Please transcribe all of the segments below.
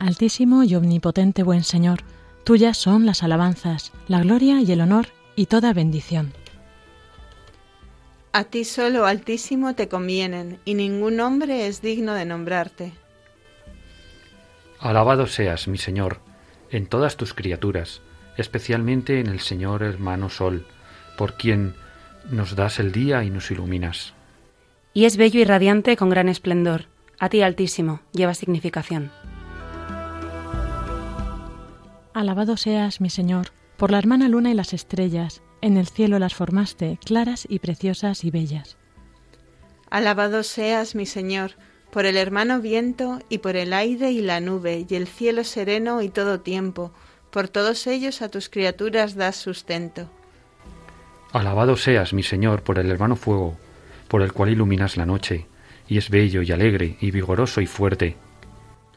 Altísimo y omnipotente buen Señor, tuyas son las alabanzas, la gloria y el honor y toda bendición. A ti solo, Altísimo, te convienen, y ningún hombre es digno de nombrarte. Alabado seas, mi Señor, en todas tus criaturas, especialmente en el Señor hermano Sol, por quien nos das el día y nos iluminas. Y es bello y radiante con gran esplendor. A ti, Altísimo, lleva significación. Alabado seas, mi Señor, por la hermana luna y las estrellas, en el cielo las formaste, claras y preciosas y bellas. Alabado seas, mi Señor, por el hermano viento y por el aire y la nube y el cielo sereno y todo tiempo, por todos ellos a tus criaturas das sustento. Alabado seas, mi Señor, por el hermano fuego, por el cual iluminas la noche, y es bello y alegre y vigoroso y fuerte.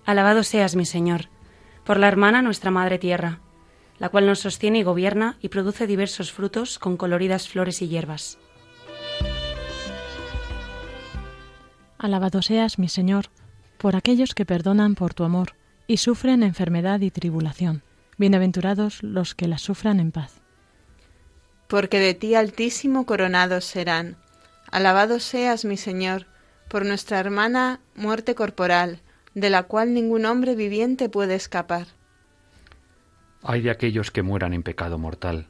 Alabado seas, mi Señor, por la hermana nuestra Madre Tierra, la cual nos sostiene y gobierna y produce diversos frutos con coloridas flores y hierbas. Alabado seas, mi Señor, por aquellos que perdonan por tu amor y sufren enfermedad y tribulación. Bienaventurados los que las sufran en paz. Porque de ti altísimo coronados serán. Alabado seas, mi Señor, por nuestra hermana muerte corporal, de la cual ningún hombre viviente puede escapar. Ay de aquellos que mueran en pecado mortal.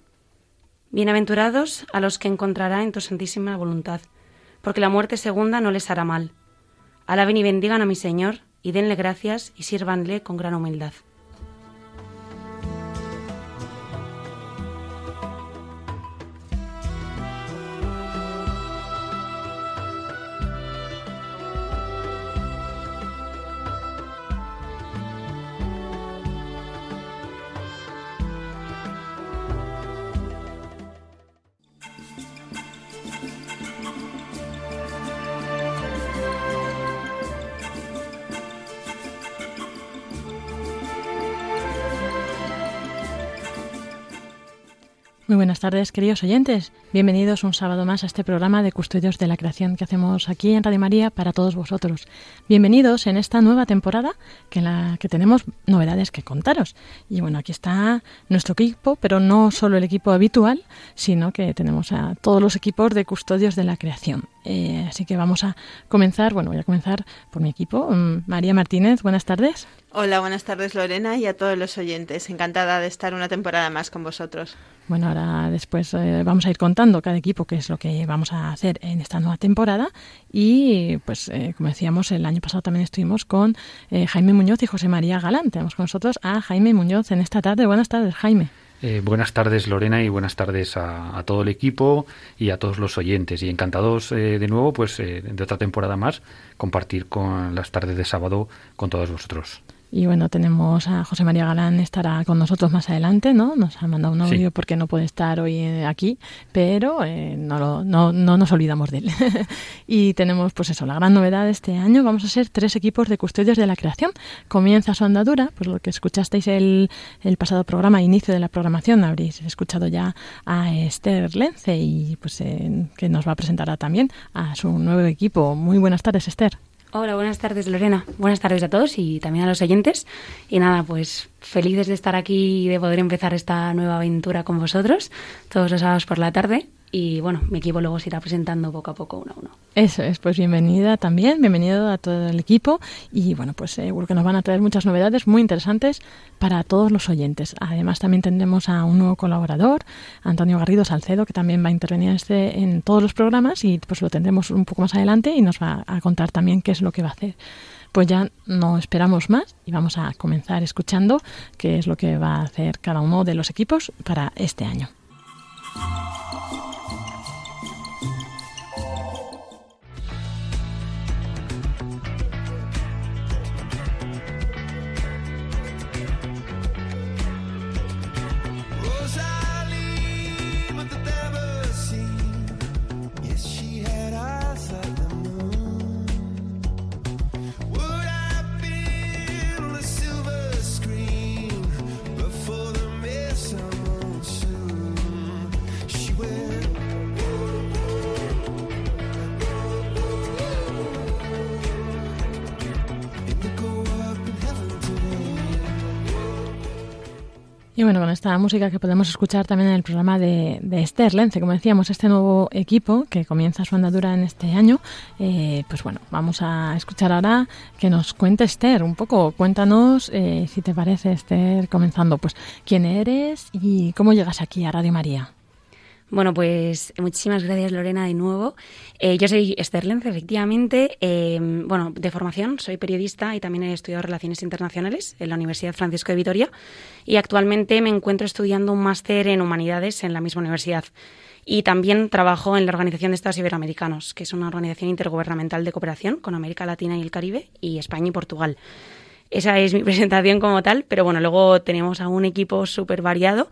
Bienaventurados a los que encontrará en tu santísima voluntad, porque la muerte segunda no les hará mal. Alaben y bendigan a mi Señor, y denle gracias y sírvanle con gran humildad. Muy buenas tardes, queridos oyentes. Bienvenidos un sábado más a este programa de Custodios de la Creación que hacemos aquí en Radio María para todos vosotros. Bienvenidos en esta nueva temporada que en la que tenemos novedades que contaros. Y bueno, aquí está nuestro equipo, pero no solo el equipo habitual, sino que tenemos a todos los equipos de Custodios de la Creación. Eh, así que vamos a comenzar, bueno, voy a comenzar por mi equipo. Mm, María Martínez, buenas tardes. Hola, buenas tardes Lorena y a todos los oyentes. Encantada de estar una temporada más con vosotros. Bueno, ahora después eh, vamos a ir contando cada equipo qué es lo que vamos a hacer en esta nueva temporada y pues eh, como decíamos el año pasado también estuvimos con eh, Jaime Muñoz y José María Galán. Tenemos con nosotros a Jaime Muñoz en esta tarde. Buenas tardes, Jaime. Buenas tardes Lorena y buenas tardes a, todo el equipo y a todos los oyentes y encantados de nuevo pues de otra temporada más compartir con las tardes de sábado con todos vosotros. Y bueno, tenemos a José María Galán, estará con nosotros más adelante, ¿no? Nos ha mandado un audio porque no puede estar hoy eh, aquí, pero eh, no, no, no nos olvidamos de él. y tenemos, pues eso, la gran novedad de este año. Vamos a ser tres equipos de custodios de la creación. Comienza su andadura, pues lo que escuchasteis el, el pasado programa, inicio de la programación, habréis escuchado ya a Esther Lence y pues eh, que nos va a presentar también a su nuevo equipo. Muy buenas tardes, Esther. Hola, buenas tardes Lorena. Buenas tardes a todos y también a los oyentes. Y nada, pues felices de estar aquí y de poder empezar esta nueva aventura con vosotros todos los sábados por la tarde y bueno, mi equipo luego se irá presentando poco a poco uno a uno. Eso es, pues bienvenida también, bienvenido a todo el equipo y bueno, pues seguro que nos van a traer muchas novedades muy interesantes para todos los oyentes. Además también tendremos a un nuevo colaborador, Antonio Garrido Salcedo, que también va a intervenir en, este, en todos los programas y pues lo tendremos un poco más adelante y nos va a contar también qué es lo que va a hacer. Pues ya no esperamos más y vamos a comenzar escuchando qué es lo que va a hacer cada uno de los equipos para este año. Y bueno, con esta música que podemos escuchar también en el programa de, Esther Lence, como decíamos, este nuevo equipo que comienza su andadura en este año, eh, pues bueno, vamos a escuchar ahora que nos cuente Esther un poco. Cuéntanos, eh, si te parece, Esther, comenzando, pues quién eres y cómo llegas aquí a Radio María. Bueno, pues muchísimas gracias Lorena de nuevo. Eh, yo soy Esther Lenz, efectivamente. Eh, bueno, de formación soy periodista y también he estudiado Relaciones Internacionales en la Universidad Francisco de Vitoria y actualmente me encuentro estudiando un máster en Humanidades en la misma universidad. Y también trabajo en la Organización de Estados Iberoamericanos, que es una organización intergubernamental de cooperación con América Latina y el Caribe y España y Portugal. Esa es mi presentación como tal, pero bueno, luego tenemos a un equipo súper variado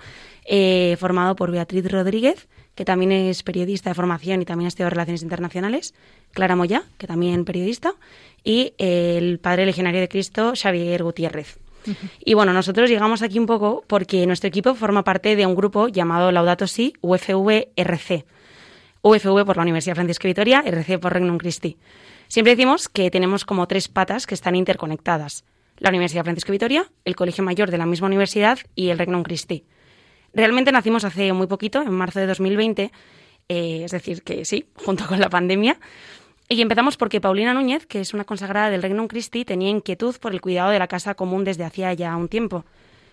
eh, formado por Beatriz Rodríguez, que también es periodista de formación y también ha estudiado Relaciones Internacionales, Clara Moya, que también periodista, y el padre legionario de Cristo, Xavier Gutiérrez. Y bueno, nosotros llegamos aquí un poco porque nuestro equipo forma parte de un grupo llamado Laudato Si, UFV-RC. UFV por la Universidad Francisco Vitoria, RC por Regnum Christi. Siempre decimos que tenemos como tres patas que están interconectadas. La Universidad Francisco Vitoria, el Colegio Mayor de la misma universidad y el Regnum Christi. Realmente nacimos hace muy poquito, en marzo de 2020, eh, es decir, que sí, junto con la pandemia. Y empezamos porque Paulina Núñez, que es una consagrada del Regnum Christi, tenía inquietud por el cuidado de la casa común desde hacía ya un tiempo.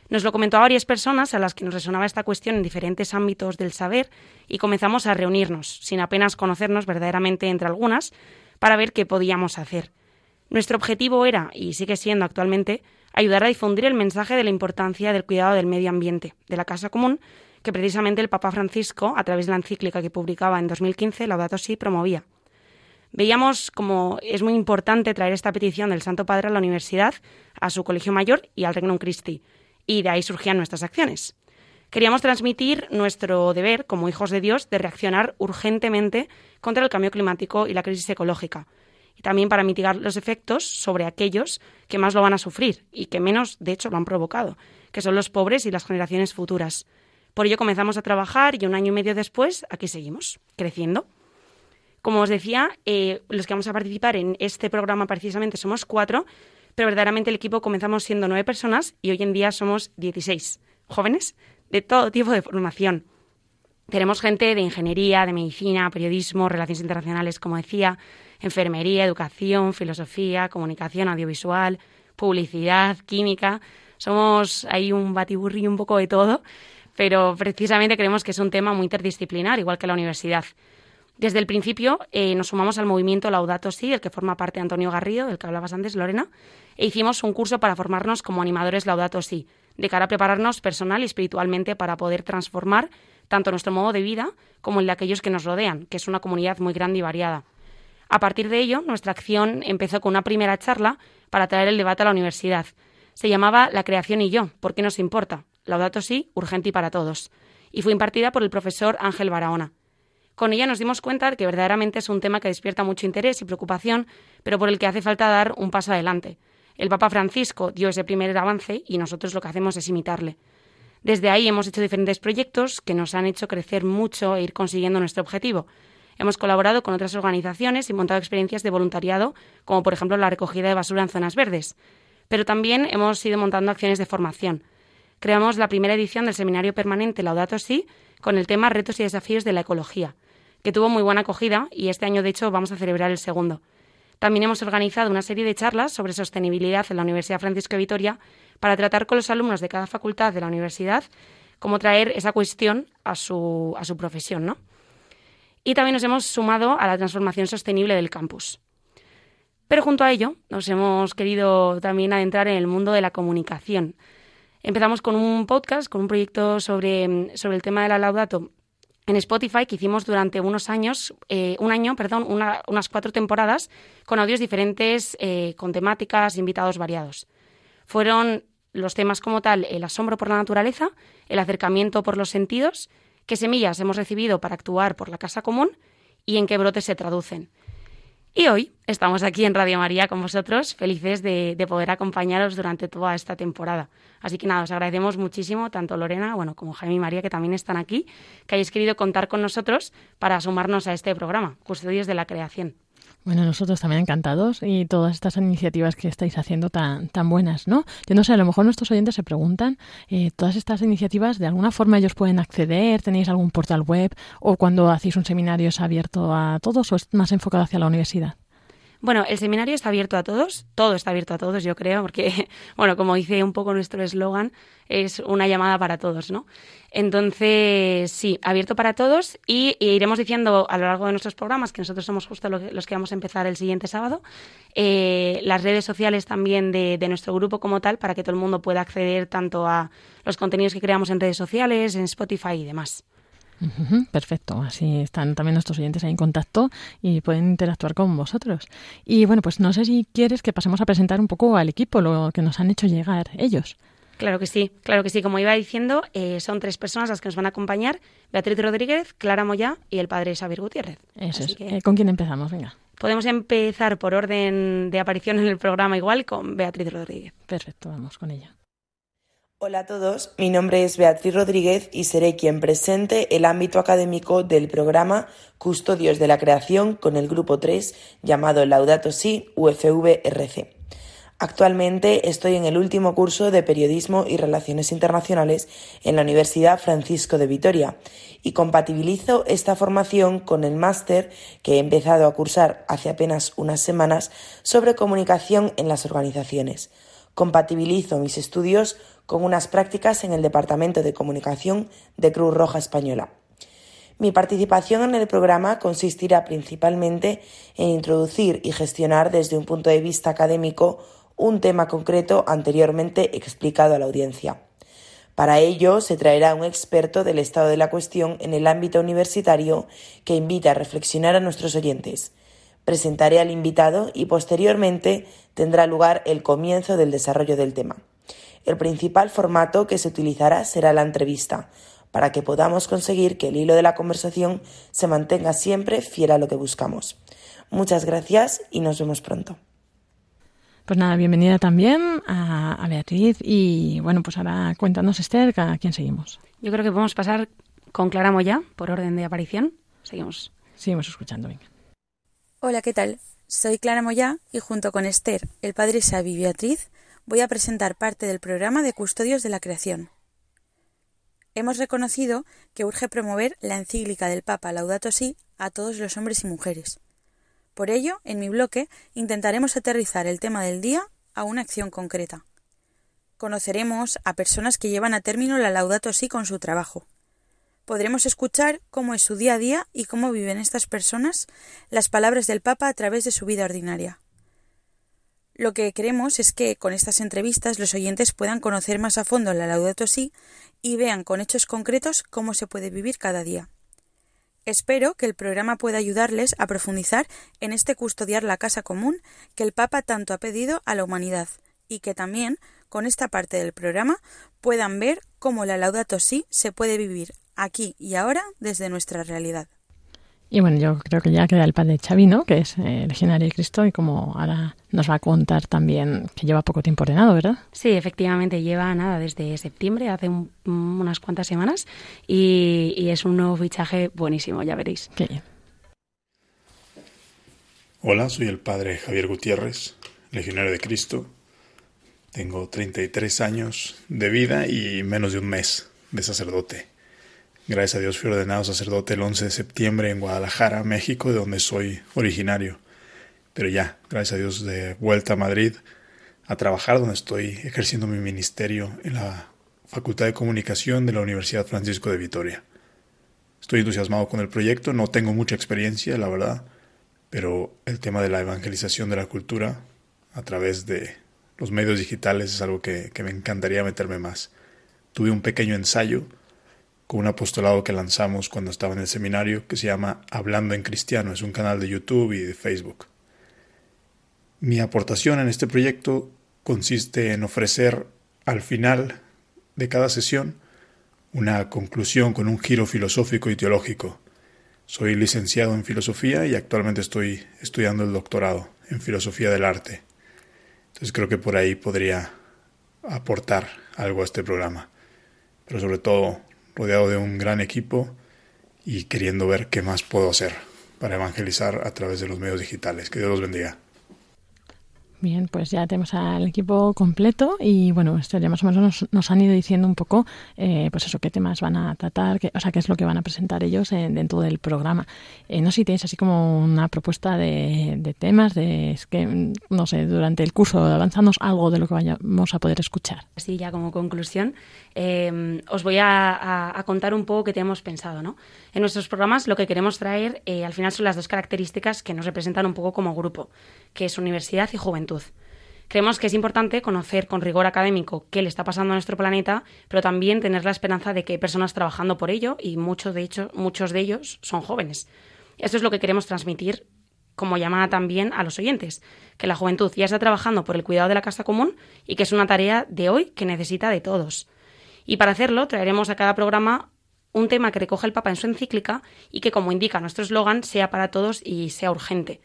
Nos lo comentó a varias personas a las que nos resonaba esta cuestión en diferentes ámbitos del saber y comenzamos a reunirnos, sin apenas conocernos verdaderamente entre algunas, para ver qué podíamos hacer. Nuestro objetivo era, y sigue siendo actualmente, ayudar a difundir el mensaje de la importancia del cuidado del medio ambiente, de la casa común, que precisamente el Papa Francisco, a través de la encíclica que publicaba en 2015, Laudato Si, promovía. Veíamos como es muy importante traer esta petición del Santo Padre a la universidad, a su colegio mayor y al Regnum Christi, y de ahí surgían nuestras acciones. Queríamos transmitir nuestro deber como hijos de Dios de reaccionar urgentemente contra el cambio climático y la crisis ecológica, y también para mitigar los efectos sobre aquellos que más lo van a sufrir y que menos, de hecho, lo han provocado, que son los pobres y las generaciones futuras. Por ello comenzamos a trabajar y un año y medio después aquí seguimos, creciendo. Como os decía, eh, los que vamos a participar en este programa precisamente somos cuatro, pero verdaderamente el equipo comenzamos siendo nueve personas y hoy en día somos 16 jóvenes de todo tipo de formación. Tenemos gente de ingeniería, de medicina, periodismo, relaciones internacionales, como decía, enfermería, educación, filosofía, comunicación audiovisual, publicidad, química. Somos ahí un batiburri un poco de todo, pero precisamente creemos que es un tema muy interdisciplinar, igual que la universidad. Desde el principio eh, nos sumamos al movimiento Laudato Si, del que forma parte Antonio Garrido, del que hablabas antes, Lorena, e hicimos un curso para formarnos como animadores Laudato Si, de cara a prepararnos personal y espiritualmente para poder transformar tanto nuestro modo de vida como el de aquellos que nos rodean, que es una comunidad muy grande y variada. A partir de ello, nuestra acción empezó con una primera charla para traer el debate a la universidad. Se llamaba La creación y yo, ¿por qué nos importa? Laudato sí, urgente y para todos. Y fue impartida por el profesor Ángel Barahona. Con ella nos dimos cuenta de que verdaderamente es un tema que despierta mucho interés y preocupación, pero por el que hace falta dar un paso adelante. El Papa Francisco dio ese primer avance y nosotros lo que hacemos es imitarle. Desde ahí hemos hecho diferentes proyectos que nos han hecho crecer mucho e ir consiguiendo nuestro objetivo. Hemos colaborado con otras organizaciones y montado experiencias de voluntariado, como por ejemplo la recogida de basura en zonas verdes. Pero también hemos ido montando acciones de formación. Creamos la primera edición del seminario permanente Laudato Si con el tema Retos y desafíos de la ecología, que tuvo muy buena acogida y este año de hecho vamos a celebrar el segundo. También hemos organizado una serie de charlas sobre sostenibilidad en la Universidad Francisco de Vitoria para tratar con los alumnos de cada facultad de la universidad cómo traer esa cuestión a su, a su profesión, ¿no? Y también nos hemos sumado a la transformación sostenible del campus. Pero junto a ello, nos hemos querido también adentrar en el mundo de la comunicación. Empezamos con un podcast, con un proyecto sobre, sobre el tema de la Laudato en Spotify que hicimos durante unos años, eh, un año, perdón, unas cuatro temporadas con audios diferentes, eh, con temáticas, invitados variados. Fueron los temas como tal el asombro por la naturaleza, el acercamiento por los sentidos, qué semillas hemos recibido para actuar por la casa común y en qué brotes se traducen. Y hoy estamos aquí en Radio María con vosotros, felices de, poder acompañaros durante toda esta temporada. Así que nada, os agradecemos muchísimo, tanto Lorena bueno, como Jaime y María, que también están aquí, que hayáis querido contar con nosotros para sumarnos a este programa, Custodios de la Creación. Bueno, nosotros también encantados y todas estas iniciativas que estáis haciendo tan, tan buenas, ¿no? Yo no sé, a lo mejor nuestros oyentes se preguntan, eh, todas estas iniciativas, ¿de alguna forma ellos pueden acceder? ¿Tenéis algún portal web? ¿O cuando hacéis un seminario es abierto a todos o es más enfocado hacia la universidad? Bueno, el seminario está abierto a todos, todo está abierto a todos, yo creo, porque, bueno, como dice un poco nuestro eslogan, es una llamada para todos, ¿no? Entonces, sí, abierto para todos y, iremos diciendo a lo largo de nuestros programas, que nosotros somos justo los que vamos a empezar el siguiente sábado, eh, las redes sociales también de, de nuestro grupo como tal, para que todo el mundo pueda acceder tanto a los contenidos que creamos en redes sociales, en Spotify y demás perfecto, así están también nuestros oyentes ahí en contacto y pueden interactuar con vosotros. Y bueno, pues no sé si quieres que pasemos a presentar un poco al equipo, lo que nos han hecho llegar ellos. Claro que sí, claro que sí. Como iba diciendo, eh, son tres personas las que nos van a acompañar: Beatriz Rodríguez, Clara Moya y el padre Xavier Gutiérrez. Eso es. Eh, ¿Con quién empezamos? Venga. Podemos empezar por orden de aparición en el programa igual con Beatriz Rodríguez. Perfecto, vamos con ella. Hola a todos, mi nombre es Beatriz Rodríguez y seré quien presente el ámbito académico del programa Custodios de la Creación con el grupo 3 llamado Laudato Si UFV-RC. Actualmente estoy en el último curso de Periodismo y Relaciones Internacionales en la Universidad Francisco de Vitoria y compatibilizo esta formación con el máster que he empezado a cursar hace apenas unas semanas sobre comunicación en las organizaciones. Compatibilizo mis estudios con unas prácticas en el Departamento de Comunicación de Cruz Roja Española. Mi participación en el programa consistirá principalmente en introducir y gestionar desde un punto de vista académico un tema concreto anteriormente explicado a la audiencia. Para ello se traerá un experto del estado de la cuestión en el ámbito universitario que invita a reflexionar a nuestros oyentes. Presentaré al invitado y posteriormente tendrá lugar el comienzo del desarrollo del tema. El principal formato que se utilizará será la entrevista, para que podamos conseguir que el hilo de la conversación se mantenga siempre fiel a lo que buscamos. Muchas gracias y nos vemos pronto. Pues nada, bienvenida también a, Beatriz y bueno, pues ahora cuéntanos Esther, ¿a quién seguimos? Yo creo que podemos pasar con Clara Moya por orden de aparición. Seguimos. Seguimos escuchando, venga. Hola, ¿qué tal? Soy Clara Moya y junto con Esther, el padre Xavi Beatriz, voy a presentar parte del programa de Custodios de la Creación. Hemos reconocido que urge promover la encíclica del Papa Laudato Si a todos los hombres y mujeres. Por ello, en mi bloque intentaremos aterrizar el tema del día a una acción concreta. Conoceremos a personas que llevan a término la Laudato Si con su trabajo. Podremos escuchar cómo es su día a día y cómo viven estas personas las palabras del Papa a través de su vida ordinaria. Lo que queremos es que con estas entrevistas los oyentes puedan conocer más a fondo la Laudato Si y vean con hechos concretos cómo se puede vivir cada día. Espero que el programa pueda ayudarles a profundizar en este custodiar la casa común que el Papa tanto ha pedido a la humanidad y que también con esta parte del programa puedan ver cómo la Laudato Si se puede vivir aquí y ahora desde nuestra realidad. Y bueno, yo creo que ya queda el padre Chavino, que es eh, legionario de Cristo, y como ahora nos va a contar también que lleva poco tiempo ordenado, ¿verdad? Sí, efectivamente, lleva nada desde septiembre, hace unas cuantas semanas, y, y, es un nuevo fichaje buenísimo, ya veréis. Qué bien. Hola, soy el padre Javier Gutiérrez, legionario de Cristo. Tengo 33 años de vida y menos de un mes de sacerdote. Gracias a Dios fui ordenado sacerdote el 11 de septiembre en Guadalajara, México, de donde soy originario. Pero ya, gracias a Dios, de vuelta a Madrid a trabajar donde estoy ejerciendo mi ministerio en la Facultad de Comunicación de la Universidad Francisco de Vitoria. Estoy entusiasmado con el proyecto, no tengo mucha experiencia, la verdad, pero el tema de la evangelización de la cultura a través de los medios digitales es algo que, que me encantaría meterme más. Tuve un pequeño ensayo con un apostolado que lanzamos cuando estaba en el seminario que se llama Hablando en Cristiano. Es un canal de YouTube y de Facebook. Mi aportación en este proyecto consiste en ofrecer al final de cada sesión una conclusión con un giro filosófico y teológico. Soy licenciado en filosofía y actualmente estoy estudiando el doctorado en filosofía del arte. Entonces creo que por ahí podría aportar algo a este programa. Pero sobre todo rodeado de un gran equipo y queriendo ver qué más puedo hacer para evangelizar a través de los medios digitales. Que Dios los bendiga. Bien, pues ya tenemos al equipo completo y bueno, esto ya más o menos nos, han ido diciendo un poco, eh, pues eso, qué temas van a tratar, qué, o sea, qué es lo que van a presentar ellos dentro del programa. Eh, no sé si tenéis así como una propuesta de, temas, de es que, no sé, durante el curso avanzamos algo de lo que vayamos a poder escuchar. Así ya como conclusión, eh, os voy a, contar un poco qué tenemos pensado, ¿no? En nuestros programas lo que queremos traer al final son las dos características que nos representan un poco como grupo, que es universidad y juventud. Creemos que es importante conocer con rigor académico qué le está pasando a nuestro planeta, pero también tener la esperanza de que hay personas trabajando por ello y muchos de, hecho, muchos de ellos son jóvenes. Esto es lo que queremos transmitir como llamada también a los oyentes, que la juventud ya está trabajando por el cuidado de la casa común y que es una tarea de hoy que necesita de todos. Y para hacerlo traeremos a cada programa un tema que recoge el Papa en su encíclica y que, como indica nuestro eslogan, sea para todos y sea urgente.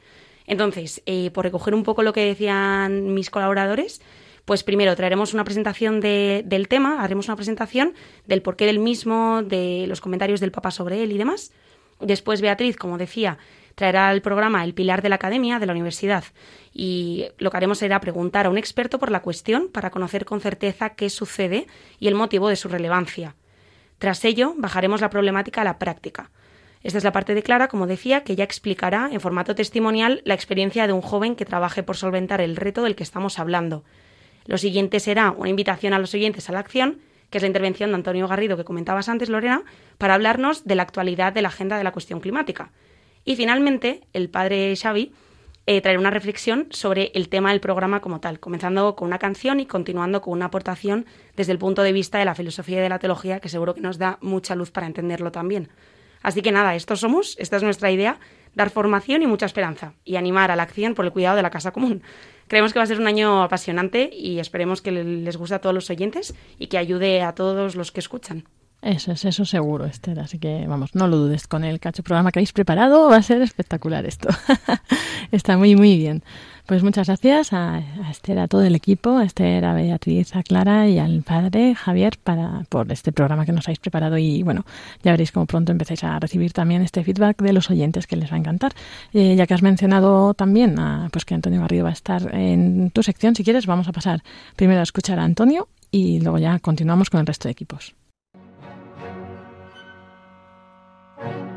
Entonces, eh, por recoger un poco lo que decían mis colaboradores, pues primero traeremos una presentación del tema, haremos una presentación del porqué del mismo, de los comentarios del Papa sobre él y demás. Después Beatriz, como decía, traerá al programa el pilar de la academia de la universidad y lo que haremos será preguntar a un experto por la cuestión para conocer con certeza qué sucede y el motivo de su relevancia. Tras ello, bajaremos la problemática a la práctica. Esta es la parte de Clara, como decía, que ya explicará en formato testimonial la experiencia de un joven que trabaje por solventar el reto del que estamos hablando. Lo siguiente será una invitación a los oyentes a la acción, que es la intervención de Antonio Garrido que comentabas antes, Lorena, para hablarnos de la actualidad de la agenda de la cuestión climática. Y finalmente, el padre Xavi eh, traerá una reflexión sobre el tema del programa como tal, comenzando con una canción y continuando con una aportación desde el punto de vista de la filosofía y de la teología, que seguro que nos da mucha luz para entenderlo también. Así que nada, estos somos, esta es nuestra idea, dar formación y mucha esperanza y animar a la acción por el cuidado de la casa común. Creemos que va a ser un año apasionante y esperemos que les guste a todos los oyentes y que ayude a todos los que escuchan. Eso es, eso seguro, Esther. Así que vamos, no lo dudes con el cacho programa que habéis preparado. Va a ser espectacular esto. Está muy, muy bien. Pues muchas gracias a, Esther, a todo el equipo, a Esther, a Beatriz, a Clara y al padre Javier para, por este programa que nos habéis preparado y bueno, ya veréis cómo pronto empezáis a recibir también este feedback de los oyentes que les va a encantar. Eh, ya que has mencionado también a, pues que Antonio Garrido va a estar en tu sección, si quieres vamos a pasar primero a escuchar a Antonio y luego ya continuamos con el resto de equipos. Bye.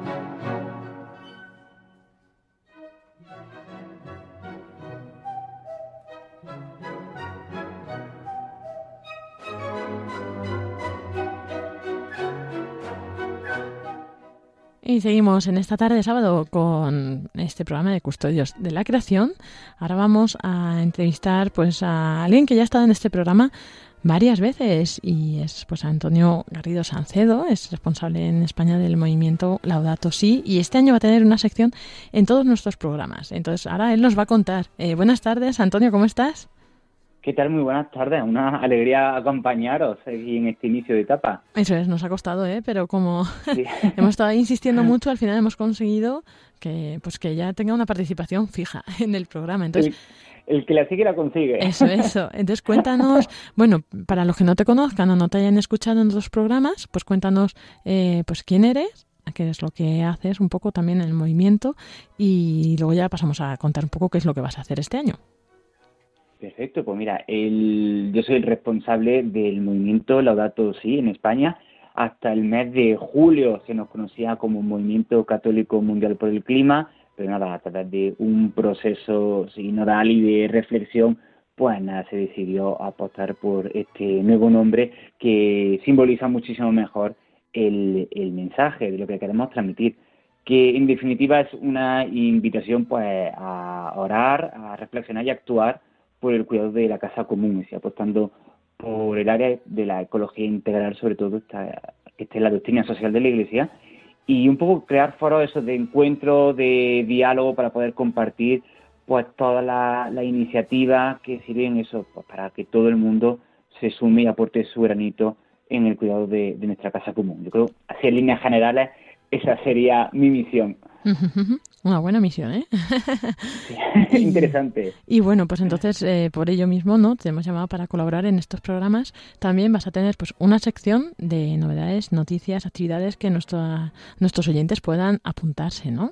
Y seguimos en esta tarde de sábado con este programa de Custodios de la Creación. Ahora vamos a entrevistar pues a alguien que ya ha estado en este programa varias veces y es pues Antonio Garrido Sancedo, es responsable en España del movimiento Laudato Si y este año va a tener una sección en todos nuestros programas. Entonces ahora él nos va a contar. Eh, buenas tardes, Antonio, ¿cómo estás? ¿Qué tal? Muy buenas tardes. Una alegría acompañaros en este inicio de etapa. Eso es, nos ha costado, ¿eh? Pero como hemos estado insistiendo mucho, al final hemos conseguido que, pues que ya tenga una participación fija en el programa. Entonces, el, que la sigue la consigue. Eso, eso. Entonces cuéntanos, bueno, para los que no te conozcan o no te hayan escuchado en otros programas, pues cuéntanos, eh, pues quién eres, qué es lo que haces, un poco también en el movimiento y luego ya pasamos a contar un poco qué es lo que vas a hacer este año. Perfecto, pues mira, el, yo soy el responsable del movimiento Laudato Si en España. Hasta el mes de julio se nos conocía como Movimiento Católico Mundial por el Clima, pero nada, a través de un proceso sinodal y de reflexión, pues nada, se decidió apostar por este nuevo nombre que simboliza muchísimo mejor el, el mensaje de lo que queremos transmitir que en definitiva es una invitación pues a orar, a reflexionar y actuar por el cuidado de la casa común, y apostando por el área de la ecología integral, sobre todo esta, esta es la doctrina social de la Iglesia, y un poco crear foros esos de encuentro, de diálogo para poder compartir pues todas las la iniciativas que sirven eso pues, para que todo el mundo se sume y aporte su granito en el cuidado de, de nuestra casa común. Yo creo, así en líneas generales, esa sería mi misión. Una buena misión, ¿eh? Interesante. Y bueno, pues entonces eh, por ello mismo, ¿no? Te hemos llamado para colaborar en estos programas. También vas a tener pues una sección de novedades, noticias, actividades que nuestros oyentes puedan apuntarse, ¿no?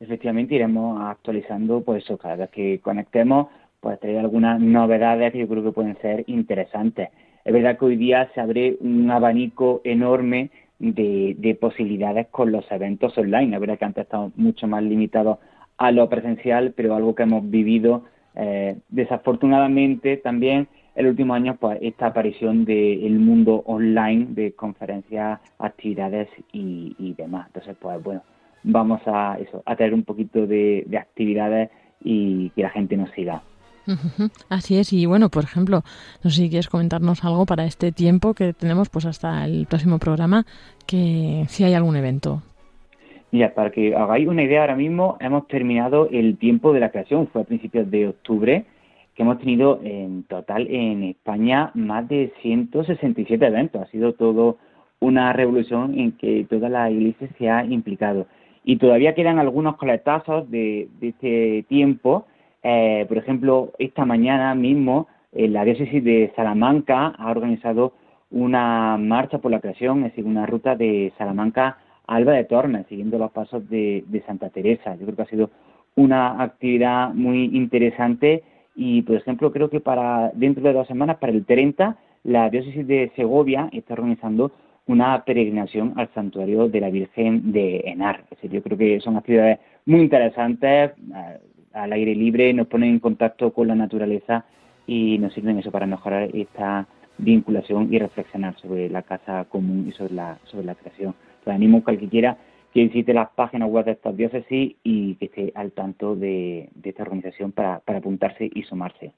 Efectivamente iremos actualizando, pues eso, cada vez que conectemos, pues traer algunas novedades que yo creo que pueden ser interesantes. Es verdad que hoy día se abre un abanico enorme de, posibilidades con los eventos online. Es verdad que antes estamos mucho más limitados a lo presencial, pero algo que hemos vivido eh, desafortunadamente también en los últimos años, pues esta aparición del mundo online de conferencias, actividades y, demás. Entonces, pues bueno, vamos a eso, a tener un poquito de actividades y que la gente nos siga. Así es, y bueno, por ejemplo, no sé si quieres comentarnos algo para este tiempo que tenemos pues hasta el próximo programa, que si hay algún evento. Mira, para que hagáis una idea, ahora mismo hemos terminado el tiempo de la creación, fue a principios de octubre, que hemos tenido en total en España más de 167 eventos. Ha sido todo una revolución en que toda la iglesia se ha implicado. Y todavía quedan algunos coletazos de, de este tiempo eh, por ejemplo, esta mañana mismo eh, la diócesis de Salamanca ha organizado una marcha por la creación, es decir, una ruta de Salamanca a Alba de Tormes, siguiendo los pasos de, Santa Teresa. Yo creo que ha sido una actividad muy interesante y, por ejemplo, creo que para dentro de dos semanas, para el 30, la diócesis de Segovia está organizando una peregrinación al santuario de la Virgen de Enar. Es decir, yo creo que son actividades muy interesantes, eh, al aire libre, nos ponen en contacto con la naturaleza y nos sirven eso para mejorar esta vinculación y reflexionar sobre la casa común y sobre la, sobre la creación. Pues animo a cualquiera que visite las páginas web de estas diócesis y que esté al tanto de, de esta organización para, para apuntarse y sumarse.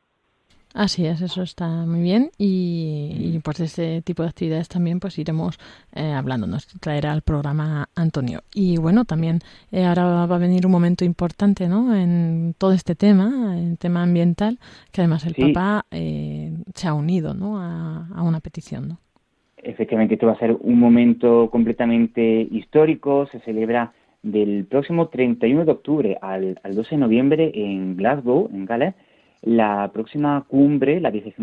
Así es, eso está muy bien y, y pues de este tipo de actividades también pues iremos eh, hablando, nos traerá al programa Antonio. Y bueno, también eh, ahora va a venir un momento importante ¿no? en todo este tema, el tema ambiental, que además el Papa eh, se ha unido ¿no? a, a una petición. ¿no? Efectivamente, esto va a ser un momento completamente histórico, se celebra del próximo 31 de octubre al, al 12 de noviembre en Glasgow, en Gales, la próxima cumbre, la 16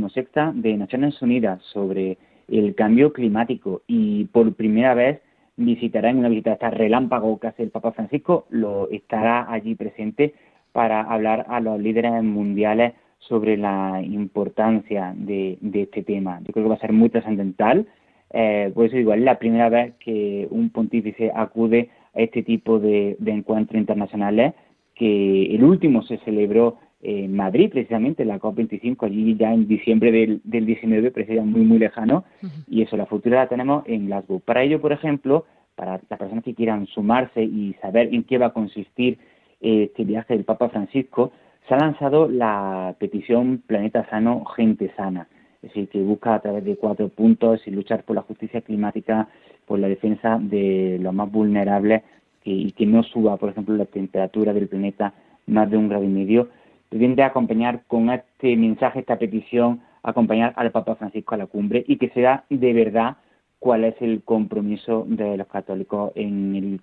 de Naciones Unidas sobre el cambio climático y por primera vez visitará en una visita esta relámpago que hace el Papa Francisco, lo estará allí presente para hablar a los líderes mundiales sobre la importancia de, este tema. Yo creo que va a ser muy trascendental, eh, por eso igual es la primera vez que un pontífice acude a este tipo de, de encuentros internacionales, que el último se celebró en Madrid, precisamente, la COP25, allí ya en diciembre del, del 19, precisamente muy, muy lejano, y eso, la futura la tenemos en Glasgow. Para ello, por ejemplo, para las personas que quieran sumarse y saber en qué va a consistir eh, este viaje del Papa Francisco, se ha lanzado la petición Planeta Sano, Gente Sana, es decir, que busca a través de cuatro puntos y luchar por la justicia climática, por la defensa de los más vulnerables y que no suba, por ejemplo, la temperatura del planeta más de un grado y medio a acompañar con este mensaje, esta petición, acompañar al Papa Francisco a la cumbre y que sea de verdad cuál es el compromiso de los católicos en el,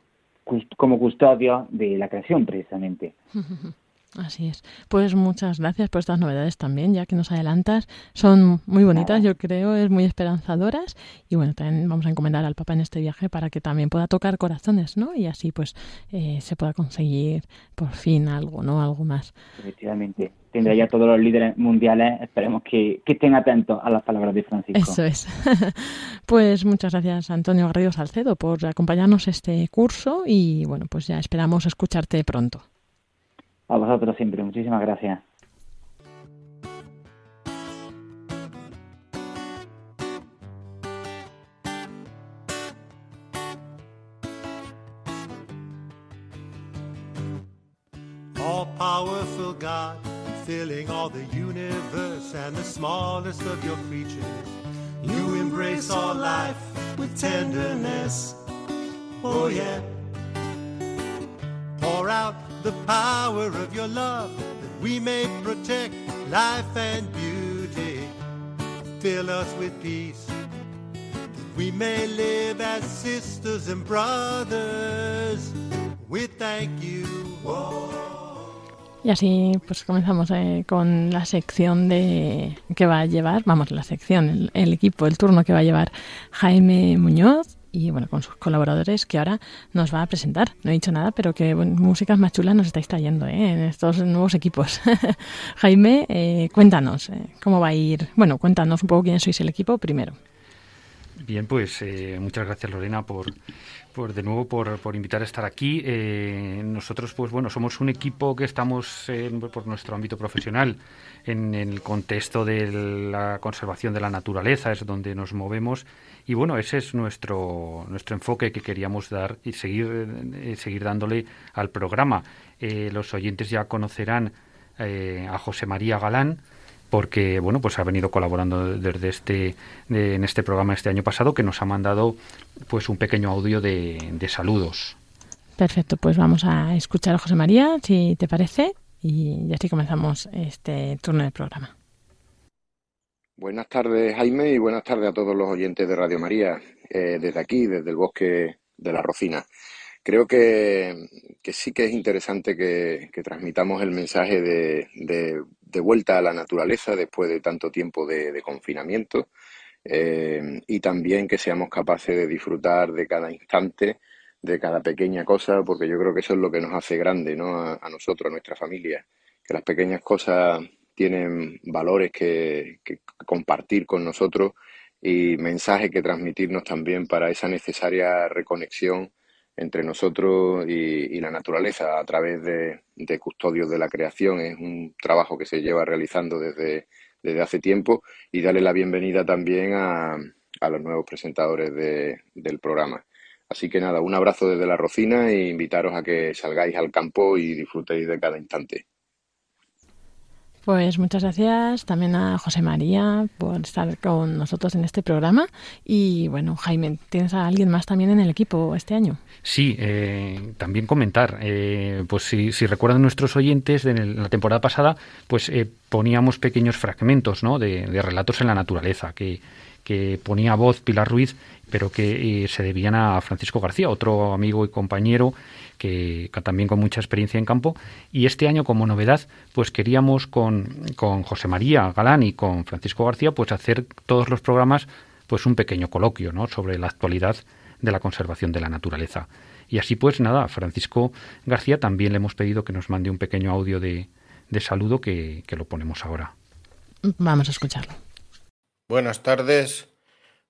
como custodio de la creación, precisamente. Así es. Pues muchas gracias por estas novedades también, ya que nos adelantas. Son muy bonitas, yo creo, es muy esperanzadoras. Y bueno, también vamos a encomendar al Papa en este viaje para que también pueda tocar corazones, ¿no? Y así pues eh, se pueda conseguir por fin algo, ¿no? Algo más. Efectivamente. Tendrá ya todos los líderes mundiales, esperemos que, que estén atentos a las palabras de Francisco. Eso es. pues muchas gracias, Antonio Garrido Salcedo, por acompañarnos este curso y bueno, pues ya esperamos escucharte pronto. A vosotros siempre, muchísimas gracias. All powerful God, filling all the universe and the smallest of your creatures. You embrace all life with tenderness. Oh, yeah. Pour out the power of your love that we may protect life and beauty. Fill us with peace that we may live as sisters and brothers. We thank you. Y así pues comenzamos eh, con la sección de que va a llevar, vamos, la sección, el, el equipo, el turno que va a llevar Jaime Muñoz y bueno, con sus colaboradores que ahora nos va a presentar. No he dicho nada, pero que músicas más chulas nos estáis trayendo ¿eh? en estos nuevos equipos. Jaime, eh, cuéntanos eh, cómo va a ir. Bueno, cuéntanos un poco quién sois el equipo primero. Bien, pues eh, muchas gracias Lorena por, por de nuevo por, por invitar a estar aquí. Eh, nosotros, pues bueno, somos un equipo que estamos por nuestro ámbito profesional en el contexto de la conservación de la naturaleza, es donde nos movemos y bueno, ese es nuestro, nuestro enfoque que queríamos dar y seguir, eh, seguir dándole al programa. Eh, los oyentes ya conocerán eh, a José María Galán, porque bueno pues ha venido colaborando desde este en este programa este año pasado que nos ha mandado pues un pequeño audio de, de saludos perfecto pues vamos a escuchar a José María si te parece y así comenzamos este turno del programa Buenas tardes, Jaime, y buenas tardes a todos los oyentes de Radio María, eh, desde aquí, desde el bosque de la Rocina. Creo que, que sí que es interesante que, que transmitamos el mensaje de, de, de, vuelta a la naturaleza después de tanto tiempo de, confinamiento eh, y también que seamos capaces de disfrutar de cada instante, de cada pequeña cosa, porque yo creo que eso es lo que nos hace grande ¿no? a, a nosotros, a nuestra familia, que las pequeñas cosas tienen valores que, que, compartir con nosotros y mensajes que transmitirnos también para esa necesaria reconexión entre nosotros y, y la naturaleza a través de, custodios de la creación. Es un trabajo que se lleva realizando desde, desde hace tiempo y darle la bienvenida también a, a los nuevos presentadores de, del programa. Así que nada, un abrazo desde la Rocina e invitaros a que salgáis al campo y disfrutéis de cada instante. Pues muchas gracias también a José María por estar con nosotros en este programa. Y bueno, Jaime, ¿tienes a alguien más también en el equipo este año? Sí, eh, también comentar, eh, pues si, si, recuerdan nuestros oyentes, de la temporada pasada, pues eh, poníamos pequeños fragmentos ¿no? de, de, relatos en la naturaleza que, que ponía voz Pilar Ruiz, pero que se debían a Francisco García, otro amigo y compañero que, también con mucha experiencia en campo. Y este año, como novedad, pues queríamos con, con José María Galán y con Francisco García, pues hacer todos los programas, pues un pequeño coloquio, ¿no? Sobre la actualidad de la conservación de la naturaleza. Y así pues nada, a Francisco García también le hemos pedido que nos mande un pequeño audio de, de saludo que, que lo ponemos ahora. Vamos a escucharlo. Buenas tardes,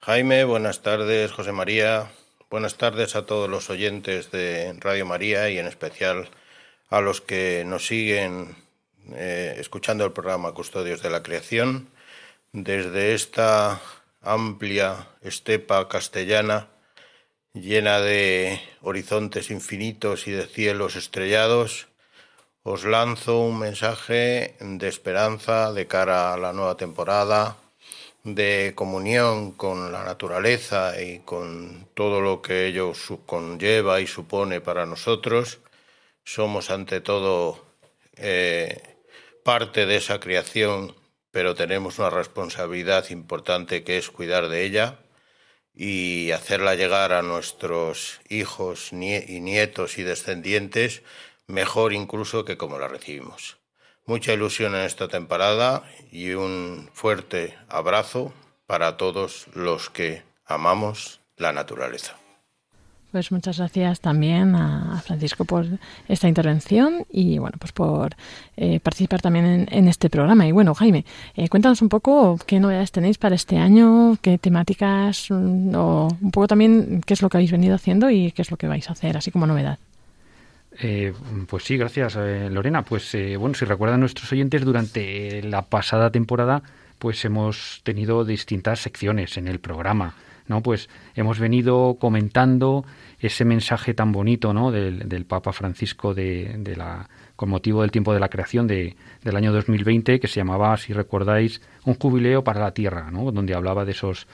Jaime, buenas tardes, José María, Buenas tardes a todos los oyentes de Radio María y en especial a los que nos siguen eh, escuchando el programa Custodios de la Creación desde esta amplia estepa castellana llena de horizontes infinitos y de cielos estrellados. Os lanzo un mensaje de esperanza de cara a la nueva temporada de comunión con la naturaleza y con todo lo que ello conlleva y supone para nosotros, somos ante todo eh, parte de esa creación, pero tenemos una responsabilidad importante que es cuidar de ella y hacerla llegar a nuestros hijos y nietos y descendientes mejor incluso que como la recibimos. Mucha ilusión en esta temporada y un fuerte abrazo para todos los que amamos la naturaleza. Pues muchas gracias también a Francisco por esta intervención y bueno, pues por eh, participar también en, este programa. Y bueno, Jaime, eh, cuéntanos un poco qué novedades tenéis para este año, qué temáticas mm, o un poco también qué es lo que habéis venido haciendo y qué es lo que vais a hacer, así como novedad. Eh, pues sí, gracias Lorena. Pues bueno, si recuerdan nuestros oyentes, durante la pasada temporada pues hemos tenido distintas secciones en el programa. ¿no? Pues hemos venido comentando ese mensaje tan bonito, ¿no? Del, del Papa Francisco de, de, la, con motivo del tiempo de la creación de, del año 2020, que se llamaba, si recordáis, un jubileo para la tierra, ¿no? Donde hablaba de esos,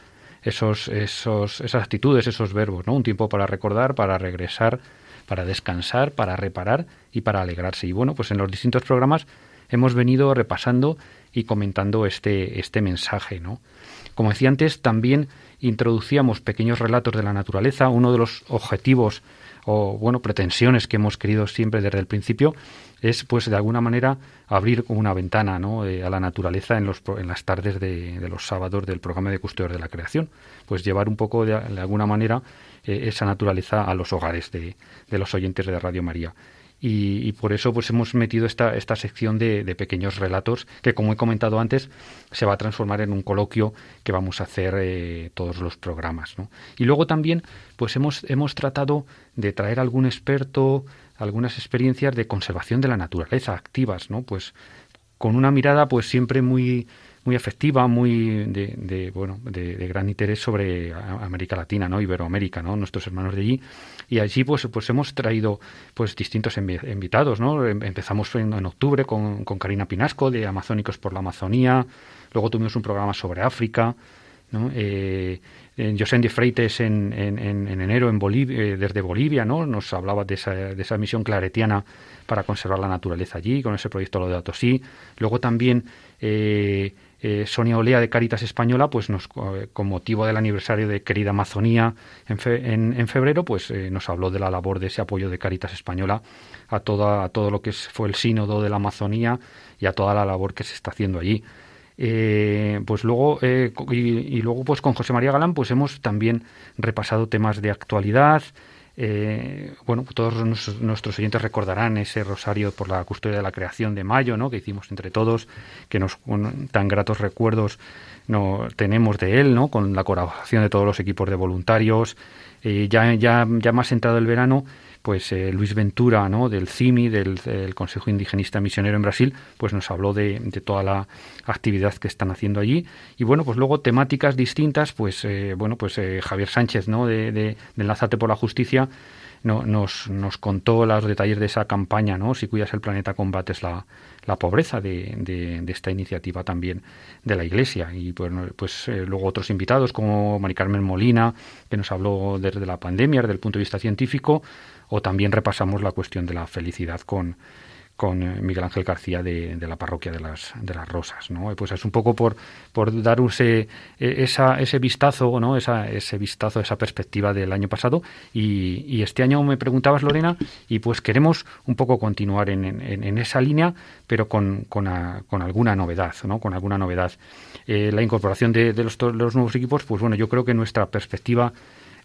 esos, esos, esas actitudes, esos verbos, ¿no? Un tiempo para recordar, para regresar, para descansar, para reparar y para alegrarse. Y bueno, pues en los distintos programas hemos venido repasando y comentando este, este mensaje, ¿no? Como decía antes, también introducíamos pequeños relatos de la naturaleza. Uno de los objetivos o bueno pretensiones que hemos querido siempre desde el principio es pues de alguna manera abrir una ventana ¿no? Eh, a la naturaleza en, los, en las tardes de, los sábados del programa de custodios de la creación pues llevar un poco de, alguna manera eh, esa naturaleza a los hogares de, los oyentes de Radio María. Y, por eso pues hemos metido esta, esta sección de, pequeños relatos que como he comentado antes se va a transformar en un coloquio que vamos a hacer eh, todos los programas y luego también pues hemos hemos tratado de traer algún experto algunas experiencias de conservación de la naturaleza activas no pues con una mirada pues siempre muy muy afectiva, muy de, bueno, de, gran interés sobre América Latina, ¿no? Iberoamérica, ¿no? Nuestros hermanos de allí. Y allí pues, pues hemos traído pues distintos invitados, ¿no? Em, empezamos en, octubre con, con, Karina Pinasco de Amazónicos por la Amazonía, luego tuvimos un programa sobre África, ¿no? Eh, Freites en, en, en, enero en Bolivia, eh, desde Bolivia, ¿no? Nos hablaba de esa, de esa misión claretiana para conservar la naturaleza allí, con ese proyecto Lo de Atosí. Luego también eh, eh, Sonia Olea de Caritas Española, pues nos, eh, con motivo del aniversario de Querida Amazonía en, en, febrero, pues eh, nos habló de la labor de ese apoyo de Caritas Española a, toda, a todo lo que fue el sínodo de la Amazonía y a toda la labor que se está haciendo allí. pues luego y, luego pues con José María Galán pues hemos también repasado temas de actualidad eh, bueno, todos nuestros oyentes recordarán ese rosario por la custodia de la creación de mayo, ¿no? Que hicimos entre todos, que nos tan gratos recuerdos no tenemos de él, ¿no? Con la colaboración de todos los equipos de voluntarios. Eh, ya, ya, ya más entrado el verano, pues eh, Luis Ventura, ¿no? del CIMI, del, Consejo Indigenista Misionero en Brasil, pues nos habló de, toda la actividad que están haciendo allí. Y bueno, pues luego temáticas distintas, pues eh, bueno, pues eh, Javier Sánchez, ¿no? De, de, Enlazate por la Justicia, no, nos, nos contó los detalles de esa campaña, ¿no? Si cuidas el planeta, combates la, la pobreza de, de, esta iniciativa también de la Iglesia. Y pues, pues luego otros invitados como Mari Carmen Molina, que nos habló desde la pandemia, desde el punto de vista científico, o también repasamos la cuestión de la felicidad con, con eh, Miguel Ángel García de, la parroquia de las, de las Rosas. ¿no? Pues es un poco por, por dar ese, e, esa, ese vistazo, ¿no? esa, ese vistazo, esa perspectiva del año pasado. Y, este año me preguntabas, Lorena, y pues queremos un poco continuar en, en, esa línea, pero con, con, con, alguna novedad, ¿no? con alguna novedad. Eh, la incorporación de, de los, los nuevos equipos, pues bueno, yo creo que nuestra perspectiva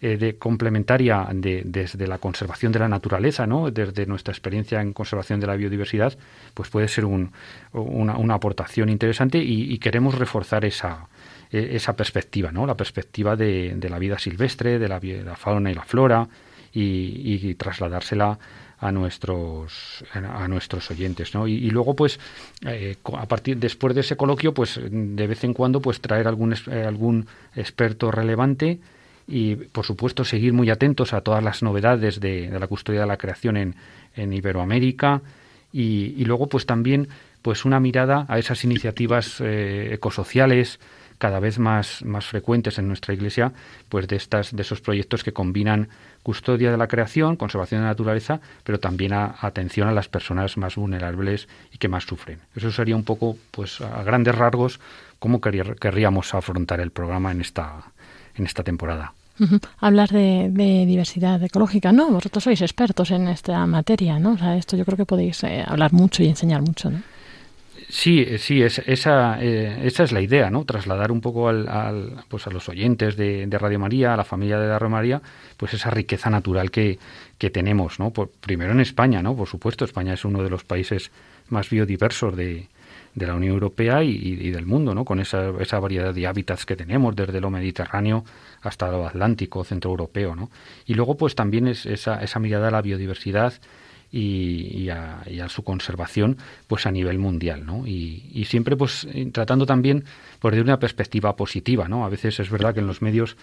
eh, de complementaria de, desde la conservación de la naturaleza, ¿no? desde nuestra experiencia en conservación de la biodiversidad, pues puede ser un, una, una, aportación interesante y, queremos reforzar esa, e, esa perspectiva, ¿no? la perspectiva de, de la vida silvestre, de la, la, fauna y la flora y, trasladársela a nuestros a nuestros oyentes ¿no? y, luego pues eh, a partir después de ese coloquio pues de vez en cuando pues traer algún eh, algún experto relevante y por supuesto seguir muy atentos a todas las novedades de, la custodia de la creación en, en Iberoamérica y, luego pues también pues una mirada a esas iniciativas eh, ecosociales cada vez más, más frecuentes en nuestra iglesia, pues de estas, de esos proyectos que combinan custodia de la creación, conservación de la naturaleza, pero también atención a las personas más vulnerables y que más sufren. Eso sería un poco, pues, a grandes rasgos, cómo querríamos afrontar el programa en esta, en esta temporada. Hablar de, diversidad ecológica, ¿no? Vosotros sois expertos en esta materia, ¿no? O sea, esto yo creo que podéis eh, hablar mucho y enseñar mucho, ¿no? Sí, eh, sí, es, esa, eh, esa es la idea, ¿no? Trasladar un poco al, pues a los oyentes de, Radio María, a la familia de Radio María, pues esa riqueza natural que, que tenemos, ¿no? Por, primero en España, ¿no? Por supuesto, España es uno de los países más biodiversos de, de la Unión Europea y, del mundo, ¿no? Con esa, esa, variedad de hábitats que tenemos, desde lo Mediterráneo hasta lo Atlántico, centroeuropeo, ¿no? Y luego, pues también es esa, esa mirada a la biodiversidad y, a, su conservación, pues a nivel mundial, ¿no? Y, y siempre, pues, tratando también, pues, de una perspectiva positiva, ¿no? A veces es verdad que en los medios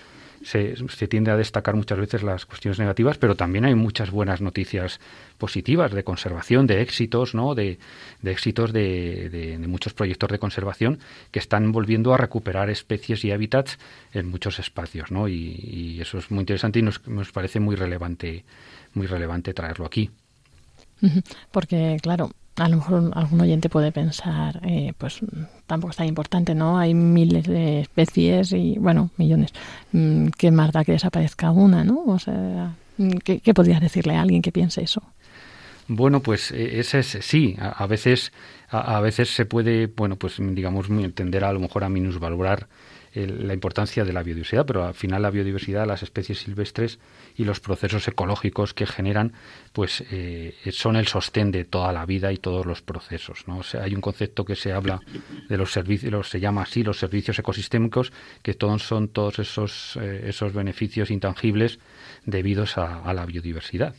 se, tiende a destacar muchas veces las cuestiones negativas, pero también hay muchas buenas noticias positivas de conservación, de éxitos, ¿no? de, éxitos de, muchos proyectos de conservación que están volviendo a recuperar especies y hábitats en muchos espacios, ¿no? y, eso es muy interesante y nos, nos parece muy relevante, muy relevante traerlo aquí. Porque, claro, a lo mejor algún oyente puede pensar, eh, pues tampoco es tan importante, ¿no? Hay miles de especies y, bueno, millones. Mm, ¿Qué más da que desaparezca una, no? O sea, ¿qué, qué podrías decirle a alguien que piense eso? Bueno, pues eh, ese es sí. A, veces, a, veces se puede, bueno, pues digamos, entender a lo mejor a minusvalorar la importancia de la biodiversidad, pero al final la biodiversidad, las especies silvestres y los procesos ecológicos que generan, pues eh, son el sostén de toda la vida y todos los procesos. ¿no? hay un concepto que se habla de los servicios, se llama así los servicios ecosistémicos, que todos son todos esos, eh, esos beneficios intangibles debidos a, a la biodiversidad.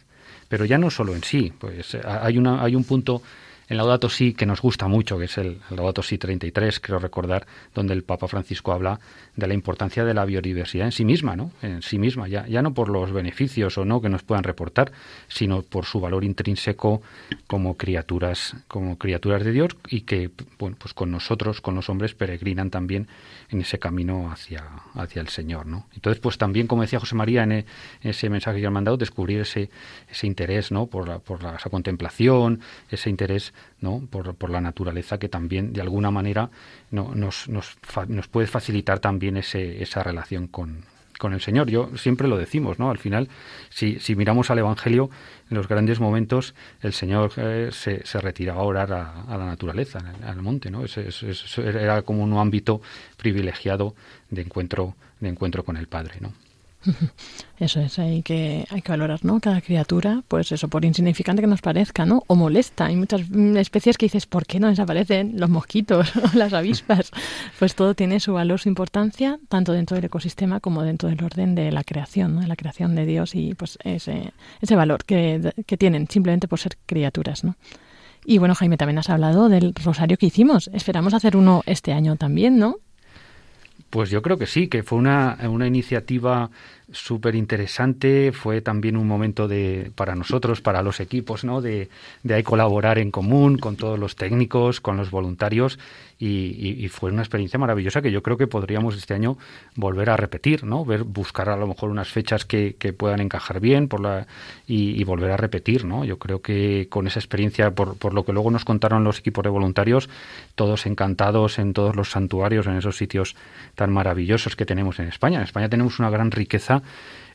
Pero ya no solo en sí, pues hay, una, hay un punto en Laudato Si, que nos gusta mucho, que es el, Laudato Si 33, creo recordar, donde el Papa Francisco habla de la importancia de la biodiversidad en sí misma, ¿no? En sí misma, ya, ya no por los beneficios o no que nos puedan reportar, sino por su valor intrínseco como criaturas, como criaturas de Dios y que, bueno, pues con nosotros, con los hombres, peregrinan también en ese camino hacia, hacia el Señor, ¿no? Entonces, pues también, como decía José María en, e, ese mensaje que han mandado, descubrir ese, ese interés, ¿no? Por, la, por la, esa contemplación, ese interés ¿no? Por, la naturaleza que también de alguna manera no, nos, puede facilitar también ese, esa relación con, el Señor. Yo siempre lo decimos, ¿no? Al final, si, miramos al Evangelio, en los grandes momentos el Señor eh, se, retiraba a orar a, la naturaleza, al monte, ¿no? Era como un ámbito privilegiado de encuentro, de encuentro con el Padre, ¿no? Eso es, hay que, hay que valorar, ¿no? Cada criatura, pues eso, por insignificante que nos parezca, ¿no? O molesta. Hay muchas especies que dices, ¿por qué no desaparecen los mosquitos o las avispas? Pues todo tiene su valor, su importancia, tanto dentro del ecosistema como dentro del orden de la creación, ¿no? De la creación de Dios y pues ese, ese valor que, que tienen simplemente por ser criaturas, ¿no? Y bueno, Jaime, también has hablado del rosario que hicimos. Esperamos hacer uno este año también, ¿no? Pues yo creo que sí, que fue una, una iniciativa súper interesante. Fue también un momento de, para nosotros, para los equipos, ¿no? De, de ahí colaborar en común con todos los técnicos, con los voluntarios y, fue una experiencia maravillosa que yo creo que podríamos este año volver a repetir, ¿no? Ver, buscar a lo mejor unas fechas que, que puedan encajar bien por la, y, volver a repetir, ¿no? Yo creo que con esa experiencia, por, por lo que luego nos contaron los equipos de voluntarios, todos encantados en todos los santuarios, en esos sitios tan maravillosos que tenemos en España. En España tenemos una gran riqueza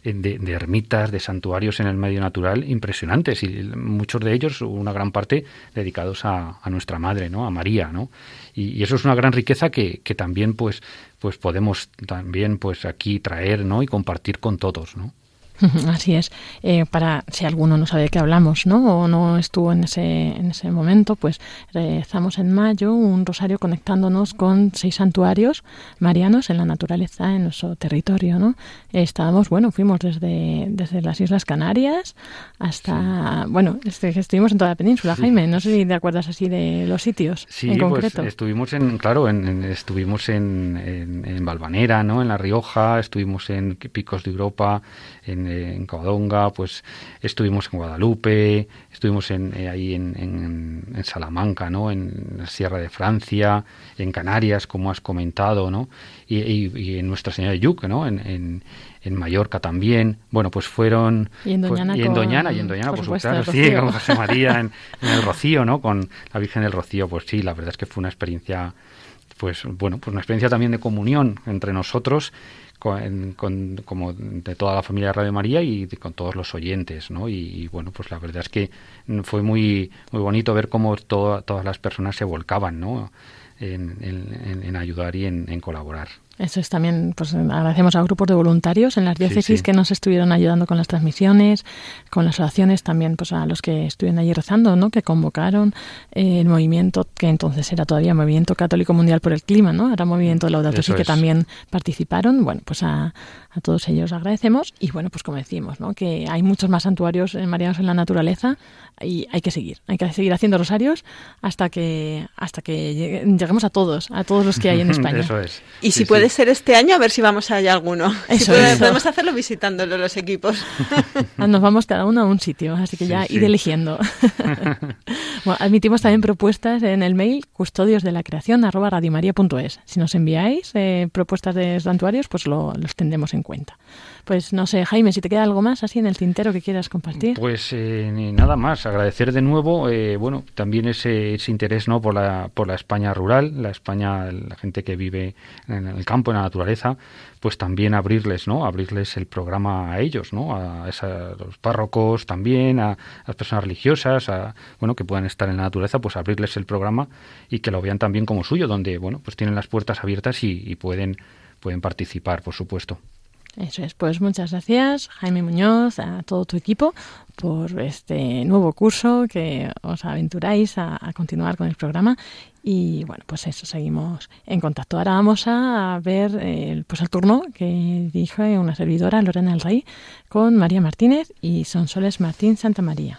eh, de, ermitas, de santuarios en el medio natural impresionantes y muchos de ellos, una gran parte, dedicados a, nuestra madre, ¿no? A María, ¿no? Y, eso es una gran riqueza que, que, también, pues, pues podemos también, pues aquí traer, ¿no? Y compartir con todos, ¿no? Así es. Eh, para si alguno no sabe de qué hablamos, ¿no? O no estuvo en ese, en ese momento, pues rezamos en mayo un rosario conectándonos con seis santuarios marianos en la naturaleza, en nuestro territorio, ¿no? Estábamos, bueno, fuimos desde, desde las Islas Canarias hasta, bueno, este, estuvimos en toda la península, Jaime. No sé si te acuerdas así de los sitios sí, en pues, concreto. estuvimos en, claro, en, estuvimos en, en, en Valvanera, ¿no? En La Rioja, estuvimos en Picos de Europa, en en, Covadonga, pues estuvimos en Guadalupe, estuvimos en, eh, ahí en, en, Salamanca, ¿no? En la Sierra de Francia, en Canarias, como has comentado, ¿no? Y, en Nuestra Señora de Yuc, ¿no? En, en Mallorca también. Bueno, pues fueron... Y en Doñana, y en Doñana, y en Doñana por, supuesto, sí, con José María en, el Rocío, ¿no? Con la Virgen del Rocío, pues sí, la verdad es que fue una experiencia, pues bueno, pues una experiencia también de comunión entre nosotros, con, como de toda la familia de Radio María y con todos los oyentes, ¿no? Y, bueno, pues la verdad es que fue muy muy bonito ver cómo todas las personas se volcaban, ¿no? En, en ayudar y en, colaborar. Eso es también, pues agradecemos a grupos de voluntarios en las diócesis que nos estuvieron ayudando con las transmisiones, con las oraciones, también pues a los que estuvieron allí rezando, ¿no? Que convocaron eh, el movimiento, que entonces era todavía Movimiento Católico Mundial por el Clima, ¿no? Era Movimiento Laudato Si, que también participaron. Bueno, pues a, a todos ellos agradecemos y bueno, pues como decimos, ¿no? Que hay muchos más santuarios marianos en la naturaleza y hay que seguir, hay que seguir haciendo rosarios hasta que hasta que lleguemos a todos, a todos los que hay en España. Eso es. Y si puede ser este año, a ver si vamos allá alguno. Eso podemos hacerlo visitándolo los equipos. Ah, nos vamos cada uno a un sitio, así que ya ir eligiendo. bueno, admitimos también propuestas en el mail custodios de la creación arroba radiomaria.es. Si nos enviáis eh, propuestas de santuarios, pues lo, los tendremos en cuenta. Pues no sé, Jaime, si te queda algo más así en el tintero que quieras compartir. Pues eh, nada más, agradecer de nuevo, eh, bueno, también ese, ese, interés no por la, por la España rural, la España, la gente que vive en el campo, en la naturaleza, pues también abrirles, ¿no? Abrirles el programa a ellos, ¿no? A, los párrocos también, a, las personas religiosas, a, bueno, que puedan estar en la naturaleza, pues abrirles el programa y que lo vean también como suyo, donde, bueno, pues tienen las puertas abiertas y, y pueden, pueden participar, por supuesto. Eso es, pues muchas gracias Jaime Muñoz, a todo tu equipo por este nuevo curso que os aventuráis a, continuar con el programa y bueno, pues eso, seguimos en contacto. Ahora vamos a ver el, pues el turno que dijo una servidora, Lorena del Rey, con María Martínez y Sonsoles Martín Santa María.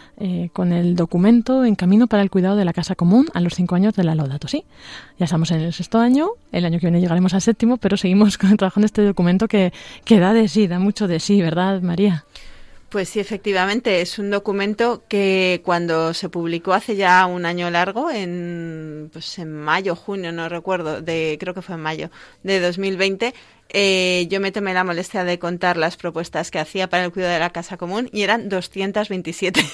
eh, con el documento en camino para el cuidado de la casa común a los cinco años de la Laudato Sí. Ya estamos en el sexto año, el año que viene llegaremos al séptimo, pero seguimos trabajando en este documento que, que da de sí, da mucho de sí, ¿verdad, María? Pues sí, efectivamente, es un documento que cuando se publicó hace ya un año largo, en, pues en mayo, junio, no recuerdo, de, creo que fue en mayo de 2020, eh, yo me tomé la molestia de contar las propuestas que hacía para el cuidado de la casa común y eran 227.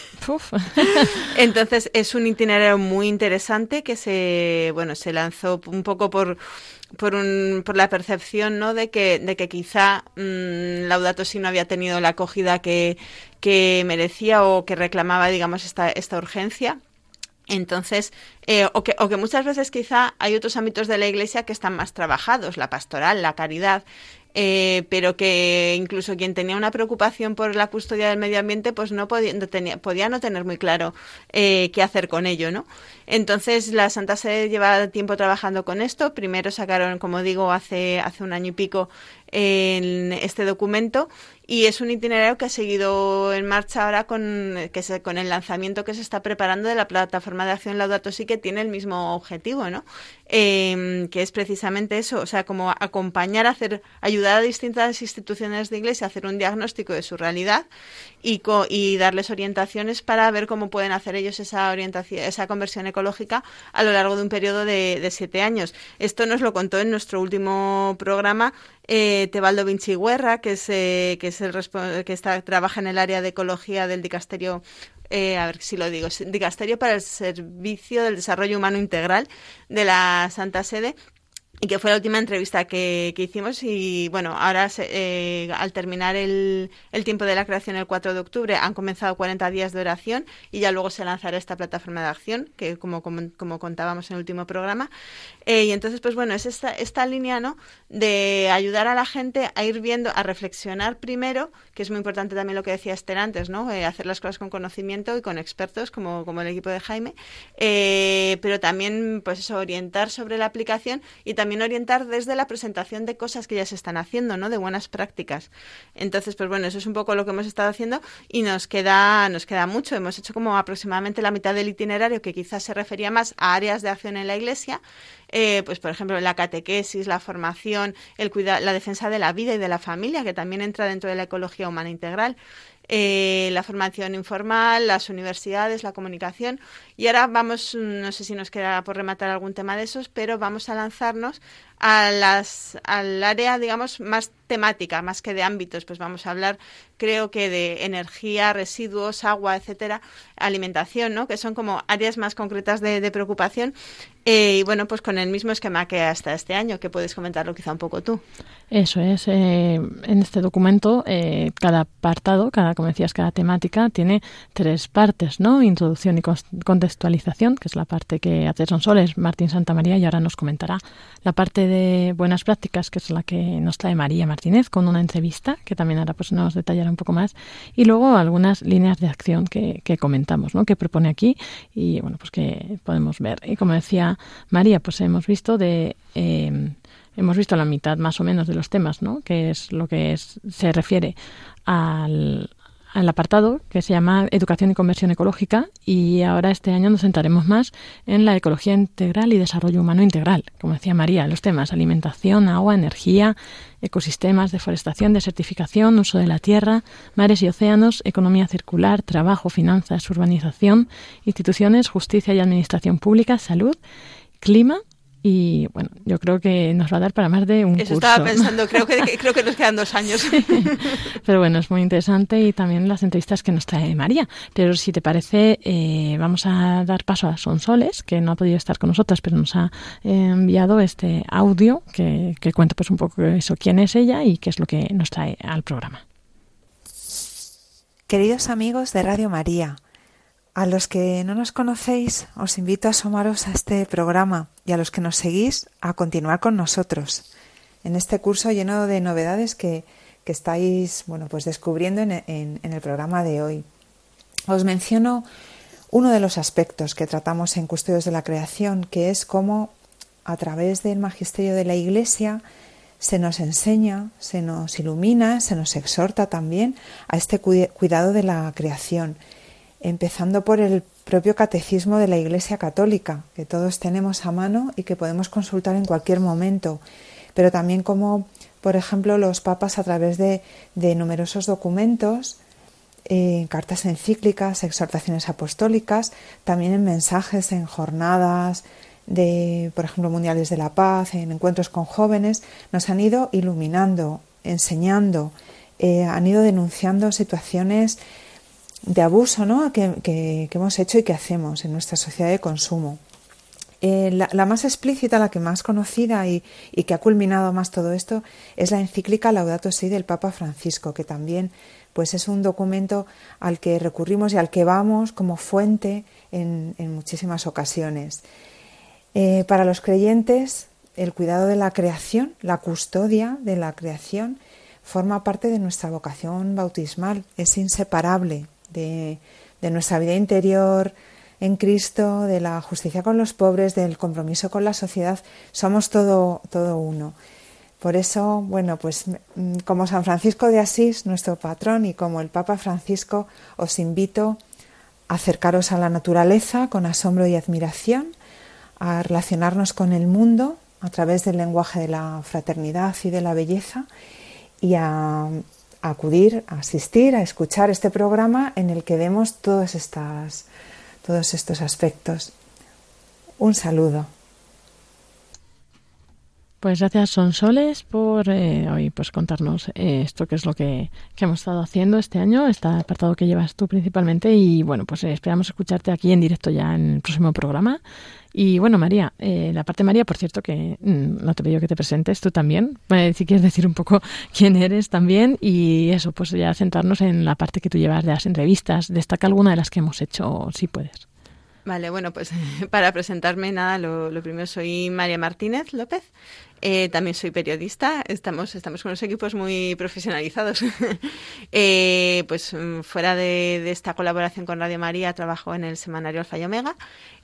Entonces es un itinerario muy interesante que se, bueno, se lanzó un poco por por, un, por la percepción ¿no? de, que, de que quizá mmm, Laudato Si no había tenido la acogida que, que merecía o que reclamaba, digamos, esta, esta urgencia. Entonces, eh, o, que, o, que, muchas veces quizá hay otros ámbitos de la Iglesia que están más trabajados, la pastoral, la caridad, eh, pero que incluso quien tenía una preocupación por la custodia del medio ambiente, pues no podía no, tenía, podía no tener muy claro eh, qué hacer con ello, ¿no? Entonces, la Santa Sede lleva tiempo trabajando con esto. Primero sacaron, como digo, hace, hace un año y pico en este documento y es un itinerario que ha seguido en marcha ahora con, que se, con el lanzamiento que se está preparando de la plataforma de acción Laudato Si que tiene el mismo objetivo, ¿no? Eh, que es precisamente eso, o sea, como acompañar, hacer, ayudar a distintas instituciones de iglesia a hacer un diagnóstico de su realidad y, y darles orientaciones para ver cómo pueden hacer ellos esa orientación, esa conversión ecológica a lo largo de un periodo de, de siete años. Esto nos lo contó en nuestro último programa eh, Tebaldo Vinci Guerra, que es, eh, que es el que está, trabaja en el área de ecología del dicasterio eh, a ver si lo digo, Dicasterio para el Servicio del Desarrollo Humano Integral de la Santa Sede y que fue la última entrevista que, hicimos y bueno, ahora eh, al terminar el, el, tiempo de la creación el 4 de octubre han comenzado 40 días de oración y ya luego se lanzará esta plataforma de acción que como, como, contábamos en el último programa eh, y entonces pues bueno, es esta, esta línea ¿no? de ayudar a la gente a ir viendo, a reflexionar primero, que es muy importante también lo que decía Esther antes, ¿no? Eh, hacer las cosas con conocimiento y con expertos como, como el equipo de Jaime, pero también pues eso, orientar sobre la aplicación y también también orientar desde la presentación de cosas que ya se están haciendo, ¿no? De buenas prácticas. Entonces, pues bueno, eso es un poco lo que hemos estado haciendo y nos queda, nos queda mucho. Hemos hecho como aproximadamente la mitad del itinerario que quizás se refería más a áreas de acción en la iglesia, eh, pues por ejemplo la catequesis, la formación, el la defensa de la vida y de la familia, que también entra dentro de la ecología humana integral. Eh, la formación informal, las universidades, la comunicación. Y ahora vamos, no sé si nos queda por rematar algún tema de esos, pero vamos a lanzarnos a las, al área, digamos, más temática, más que de ámbitos. Pues vamos a hablar, creo que de energía, residuos, agua, etcétera, alimentación, ¿no? Que son como áreas más concretas de, preocupación. Eh, y bueno, pues con el mismo esquema que hasta este año, que puedes comentarlo quizá un poco tú. Eso es. Eh, en este documento, eh, cada apartado, cada, como decías, cada temática tiene tres partes, ¿no? Introducción y contextualización, que es la parte que hace Sonsoles, Martín Santamaría, y ahora nos comentará la parte de buenas prácticas, que es la que nos trae María Martínez, con una entrevista, que también ahora pues nos detallará un poco más, y luego algunas líneas de acción que, comentamos, ¿no? que propone aquí, y bueno, pues que podemos ver. Y como decía María, pues hemos visto de... Eh, hemos visto la mitad más o menos de los temas, ¿no? que es lo que es, se refiere al, al apartado que se llama Educación y Conversión Ecológica y ahora este año nos centraremos más en la ecología integral y desarrollo humano integral, como decía María, los temas alimentación, agua, energía, ecosistemas, deforestación, desertificación, uso de la tierra, mares y océanos, economía circular, trabajo, finanzas, urbanización, instituciones, justicia y administración pública, salud, clima y bueno, yo creo que nos va a dar para más de un Eso curso. estaba pensando, creo que, creo que nos quedan dos años. Pero bueno, es muy interesante y también las entrevistas que nos trae María. Pero si te parece, eh, vamos a dar paso a Sonsoles, que no ha podido estar con nosotras, pero nos ha eh, enviado este audio que, que cuenta pues un poco eso, quién es ella y qué es lo que nos trae al programa. Queridos amigos de Radio María, a los que no nos conocéis, os invito a asomaros a este programa y a los que nos seguís a continuar con nosotros en este curso lleno de novedades que, estáis bueno, pues descubriendo en, en el programa de hoy. Os menciono uno de los aspectos que tratamos en Custodios de la Creación, que es cómo a través del magisterio de la Iglesia se nos enseña, se nos ilumina, se nos exhorta también a este cuidado de la creación empezando por el propio catecismo de la Iglesia Católica, que todos tenemos a mano y que podemos consultar en cualquier momento, pero también como, por ejemplo, los papas a través de, numerosos documentos, eh, cartas encíclicas, exhortaciones apostólicas, también en mensajes, en jornadas de, por ejemplo, mundiales de la paz, en encuentros con jóvenes, nos han ido iluminando, enseñando, eh, han ido denunciando situaciones de abuso ¿no? que, hemos hecho y que hacemos en nuestra sociedad de consumo. Eh, la, más explícita, la que más conocida y, que ha culminado más todo esto es la encíclica Laudato Si del Papa Francisco, que también pues es un documento al que recurrimos y al que vamos como fuente en, muchísimas ocasiones. Eh, para los creyentes, el cuidado de la creación, la custodia de la creación, forma parte de nuestra vocación bautismal, es inseparable de, nuestra vida interior en Cristo, de la justicia con los pobres, del compromiso con la sociedad, somos todo, todo uno. Por eso, bueno, pues mm, como San Francisco de Asís, nuestro patrón, y como el Papa Francisco, os invito a acercaros a la naturaleza con asombro y admiración, a relacionarnos con el mundo a través del lenguaje de la fraternidad y de la belleza y a acudir, a asistir, a escuchar este programa en el que vemos todas estas, todos estos aspectos. Un saludo. Pues gracias Sonsoles por eh, hoy pues contarnos eh, esto que es lo que, que, hemos estado haciendo este año, este apartado que llevas tú principalmente y bueno pues eh, esperamos escucharte aquí en directo ya en el próximo programa y bueno María, eh, la parte María por cierto que mm, no te pido que te presentes tú también, si quieres decir un poco quién eres también y eso pues ya centrarnos en la parte que tú llevas de las entrevistas, destaca alguna de las que hemos hecho si puedes. Vale, bueno, pues para presentarme, nada, lo, lo primero soy María Martínez López, eh, también soy periodista, estamos, estamos con unos equipos muy profesionalizados. eh, pues mm, fuera de, de, esta colaboración con Radio María, trabajo en el semanario Alfa y Omega.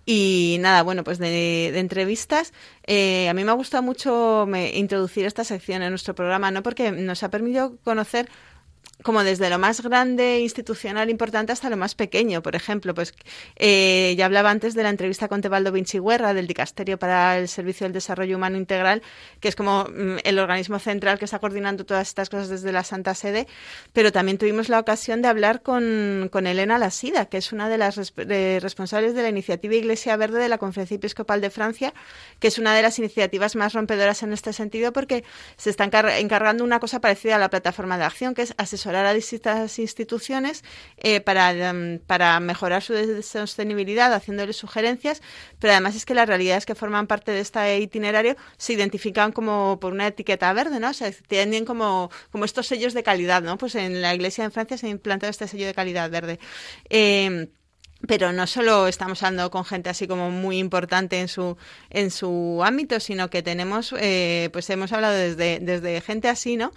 Y nada, bueno, pues de, de entrevistas, eh, a mí me ha gustado mucho me, introducir esta sección en nuestro programa, ¿no? Porque nos ha permitido conocer como desde lo más grande, institucional, importante, hasta lo más pequeño. Por ejemplo, pues eh, ya hablaba antes de la entrevista con Tebaldo Vinci Guerra, del Dicasterio para el Servicio del Desarrollo Humano Integral, que es como mm, el organismo central que está coordinando todas estas cosas desde la Santa Sede. Pero también tuvimos la ocasión de hablar con, con Elena Lasida, que es una de las res responsables de la iniciativa Iglesia Verde de la Conferencia Episcopal de Francia, que es una de las iniciativas más rompedoras en este sentido, porque se está encar encargando una cosa parecida a la plataforma de acción, que es asesorar a distintas instituciones eh, para, um, para mejorar su sostenibilidad, haciéndoles sugerencias, pero además es que la realidad es que forman parte de este itinerario se identifican como por una etiqueta verde, ¿no? O sea, tienen como, como estos sellos de calidad, ¿no? Pues en la Iglesia en Francia se ha implantado este sello de calidad verde. Eh, pero no solo estamos hablando con gente así como muy importante en su en su ámbito sino que tenemos eh, pues hemos hablado desde desde gente así no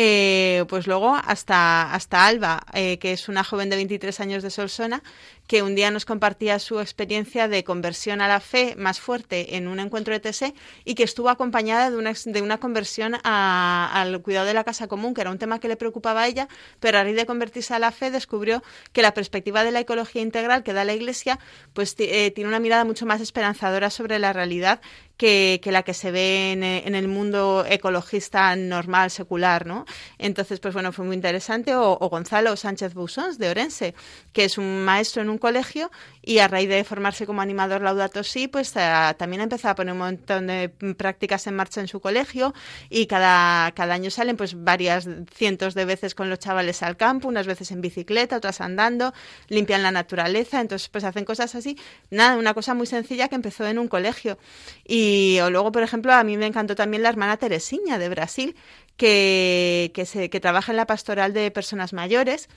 eh, pues luego hasta, hasta Alba, eh, que es una joven de 23 años de Solsona, que un día nos compartía su experiencia de conversión a la fe más fuerte en un encuentro de TC y que estuvo acompañada de una, de una conversión a, al cuidado de la casa común, que era un tema que le preocupaba a ella, pero a raíz de convertirse a la fe descubrió que la perspectiva de la ecología integral que da la Iglesia pues eh, tiene una mirada mucho más esperanzadora sobre la realidad que, la que se ve en, en, el mundo ecologista normal, secular, ¿no? Entonces, pues bueno, fue muy interesante. O, Gonzalo Sánchez Busons, de Orense, que es un maestro en un colegio y a raíz de formarse como animador Laudato Si, pues a, también ha empezado a poner un montón de prácticas en marcha en su colegio y cada, cada año salen pues varias cientos de veces con los chavales al campo, unas veces en bicicleta, otras andando, limpian la naturaleza, entonces pues hacen cosas así. Nada, una cosa muy sencilla que empezó en un colegio. Y o luego, por ejemplo, a mí me encantó también la hermana Teresinha de Brasil, que, que trabaja en la pastoral de personas mayores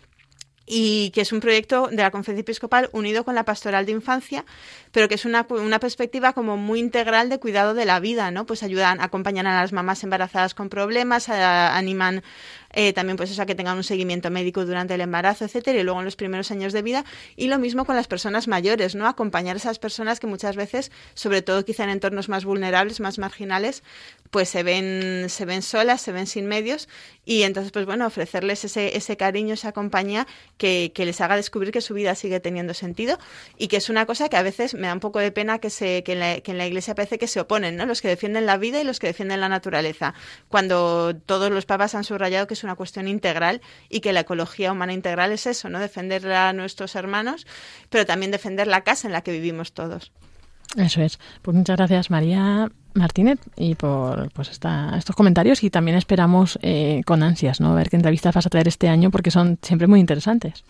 y que es un proyecto de la Conferencia Episcopal unido con la Pastoral de Infancia, pero que es una, una perspectiva como muy integral de cuidado de la vida, ¿no? Pues ayudan, acompañan a las mamás embarazadas con problemas, a, animan eh, también pues eso, a que tengan un seguimiento médico durante el embarazo, etcétera, y luego en los primeros años de vida. Y lo mismo con las personas mayores, ¿no? Acompañar a esas personas que muchas veces, sobre todo quizá en entornos más vulnerables, más marginales, pues se ven, se ven solas, se ven sin medios, y entonces, pues bueno, ofrecerles ese, ese cariño, esa compañía que, que les haga descubrir que su vida sigue teniendo sentido y que es una cosa que a veces me da un poco de pena que, se, que, en la, iglesia parece que se oponen, ¿no? Los que defienden la vida y los que defienden la naturaleza, cuando todos los papas han subrayado que una cuestión integral y que la ecología humana integral es eso, ¿no? Defender a nuestros hermanos, pero también defender la casa en la que vivimos todos. Eso es. Pues muchas gracias, María Martínez, y por pues esta, estos comentarios. Y también esperamos eh, con ansias, ¿no? Ver qué entrevistas vas a traer este año, porque son siempre muy interesantes.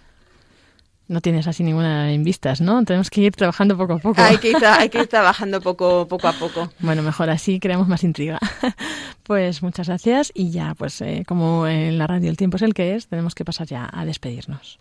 No tienes así ninguna en vistas, ¿no? Tenemos que ir trabajando poco a poco. Hay que ir, hay que ir trabajando poco, poco a poco. Bueno, mejor así creamos más intriga. Pues muchas gracias y ya, pues eh, como en la radio el tiempo es el que es, tenemos que pasar ya a despedirnos.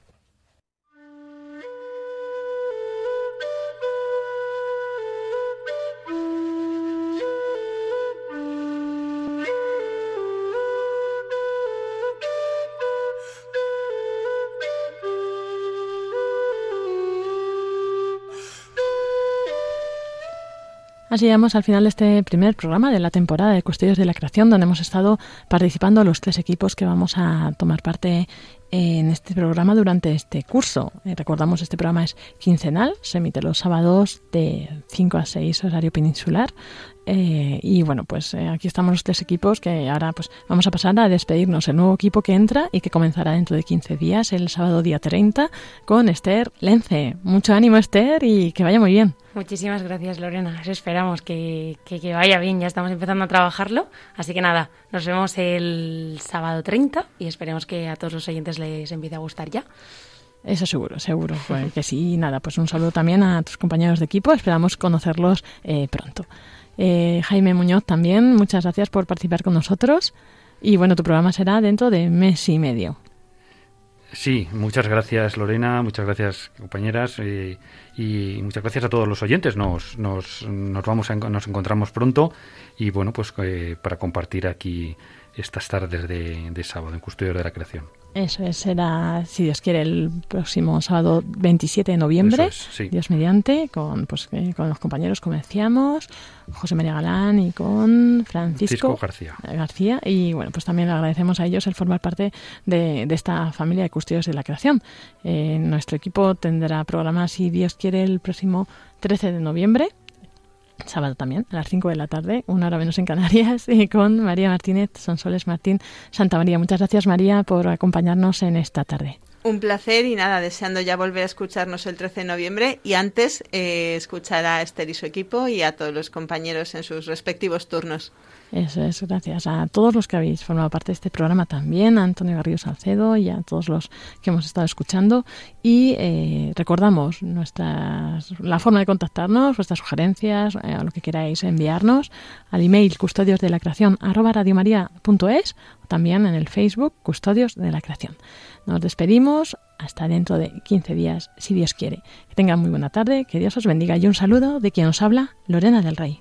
Así llegamos al final de este primer programa de la temporada de Custodios de la Creación, donde hemos estado participando los tres equipos que vamos a tomar parte en este programa durante este curso. Eh, recordamos, este programa es quincenal, se emite los sábados de 5 a 6 horario peninsular Eh, y bueno, pues eh, aquí estamos los tres equipos que ahora pues vamos a pasar a despedirnos. El nuevo equipo que entra y que comenzará dentro de 15 días, el sábado día 30, con Esther Lence. Mucho ánimo Esther y que vaya muy bien. Muchísimas gracias Lorena. esperamos que, que, vaya bien. Ya estamos empezando a trabajarlo. Así que nada, nos vemos el sábado 30 y esperemos que a todos los oyentes les empiece a gustar ya. Eso seguro, seguro pues que sí. Nada, pues un saludo también a tus compañeros de equipo. Esperamos conocerlos eh, pronto. Eh, Jaime Muñoz también, muchas gracias por participar con nosotros. Y bueno, tu programa será dentro de mes y medio. Sí, muchas gracias Lorena, muchas gracias compañeras eh, y muchas gracias a todos los oyentes. Nos, nos, nos vamos a, nos encontramos pronto y bueno, pues para compartir aquí estas tardes de, de sábado en Custodio de la Creación. Eso es, será, si Dios quiere, el próximo sábado 27 de noviembre, Dios mediante, con, pues, eh, con los compañeros, como decíamos, José María Galán y con Francisco, García. García. Y bueno, pues también le agradecemos a ellos el formar parte de, esta familia de custodios de la creación. Eh, nuestro equipo tendrá programa, si Dios quiere, el próximo 13 de noviembre sábado también, a las 5 de la tarde, una hora menos en Canarias, y con María Martínez Sonsoles Martín Santa María. Muchas gracias, María, por acompañarnos en esta tarde. Un placer y nada, deseando ya volver a escucharnos el 13 de noviembre y antes eh, escuchar a Esther y su equipo y a todos los compañeros en sus respectivos turnos. Eso es, gracias a todos los que habéis formado parte de este programa también, a Antonio Garrido Salcedo y a todos los que hemos estado escuchando. Y eh, recordamos nuestras, la forma de contactarnos, vuestras sugerencias, eh, lo que queráis enviarnos al email custodios también en el Facebook Custodios de la Creación. Nos despedimos hasta dentro de 15 días, si Dios quiere. Que tengan muy buena tarde, que Dios os bendiga y un saludo de quien os habla, Lorena del Rey.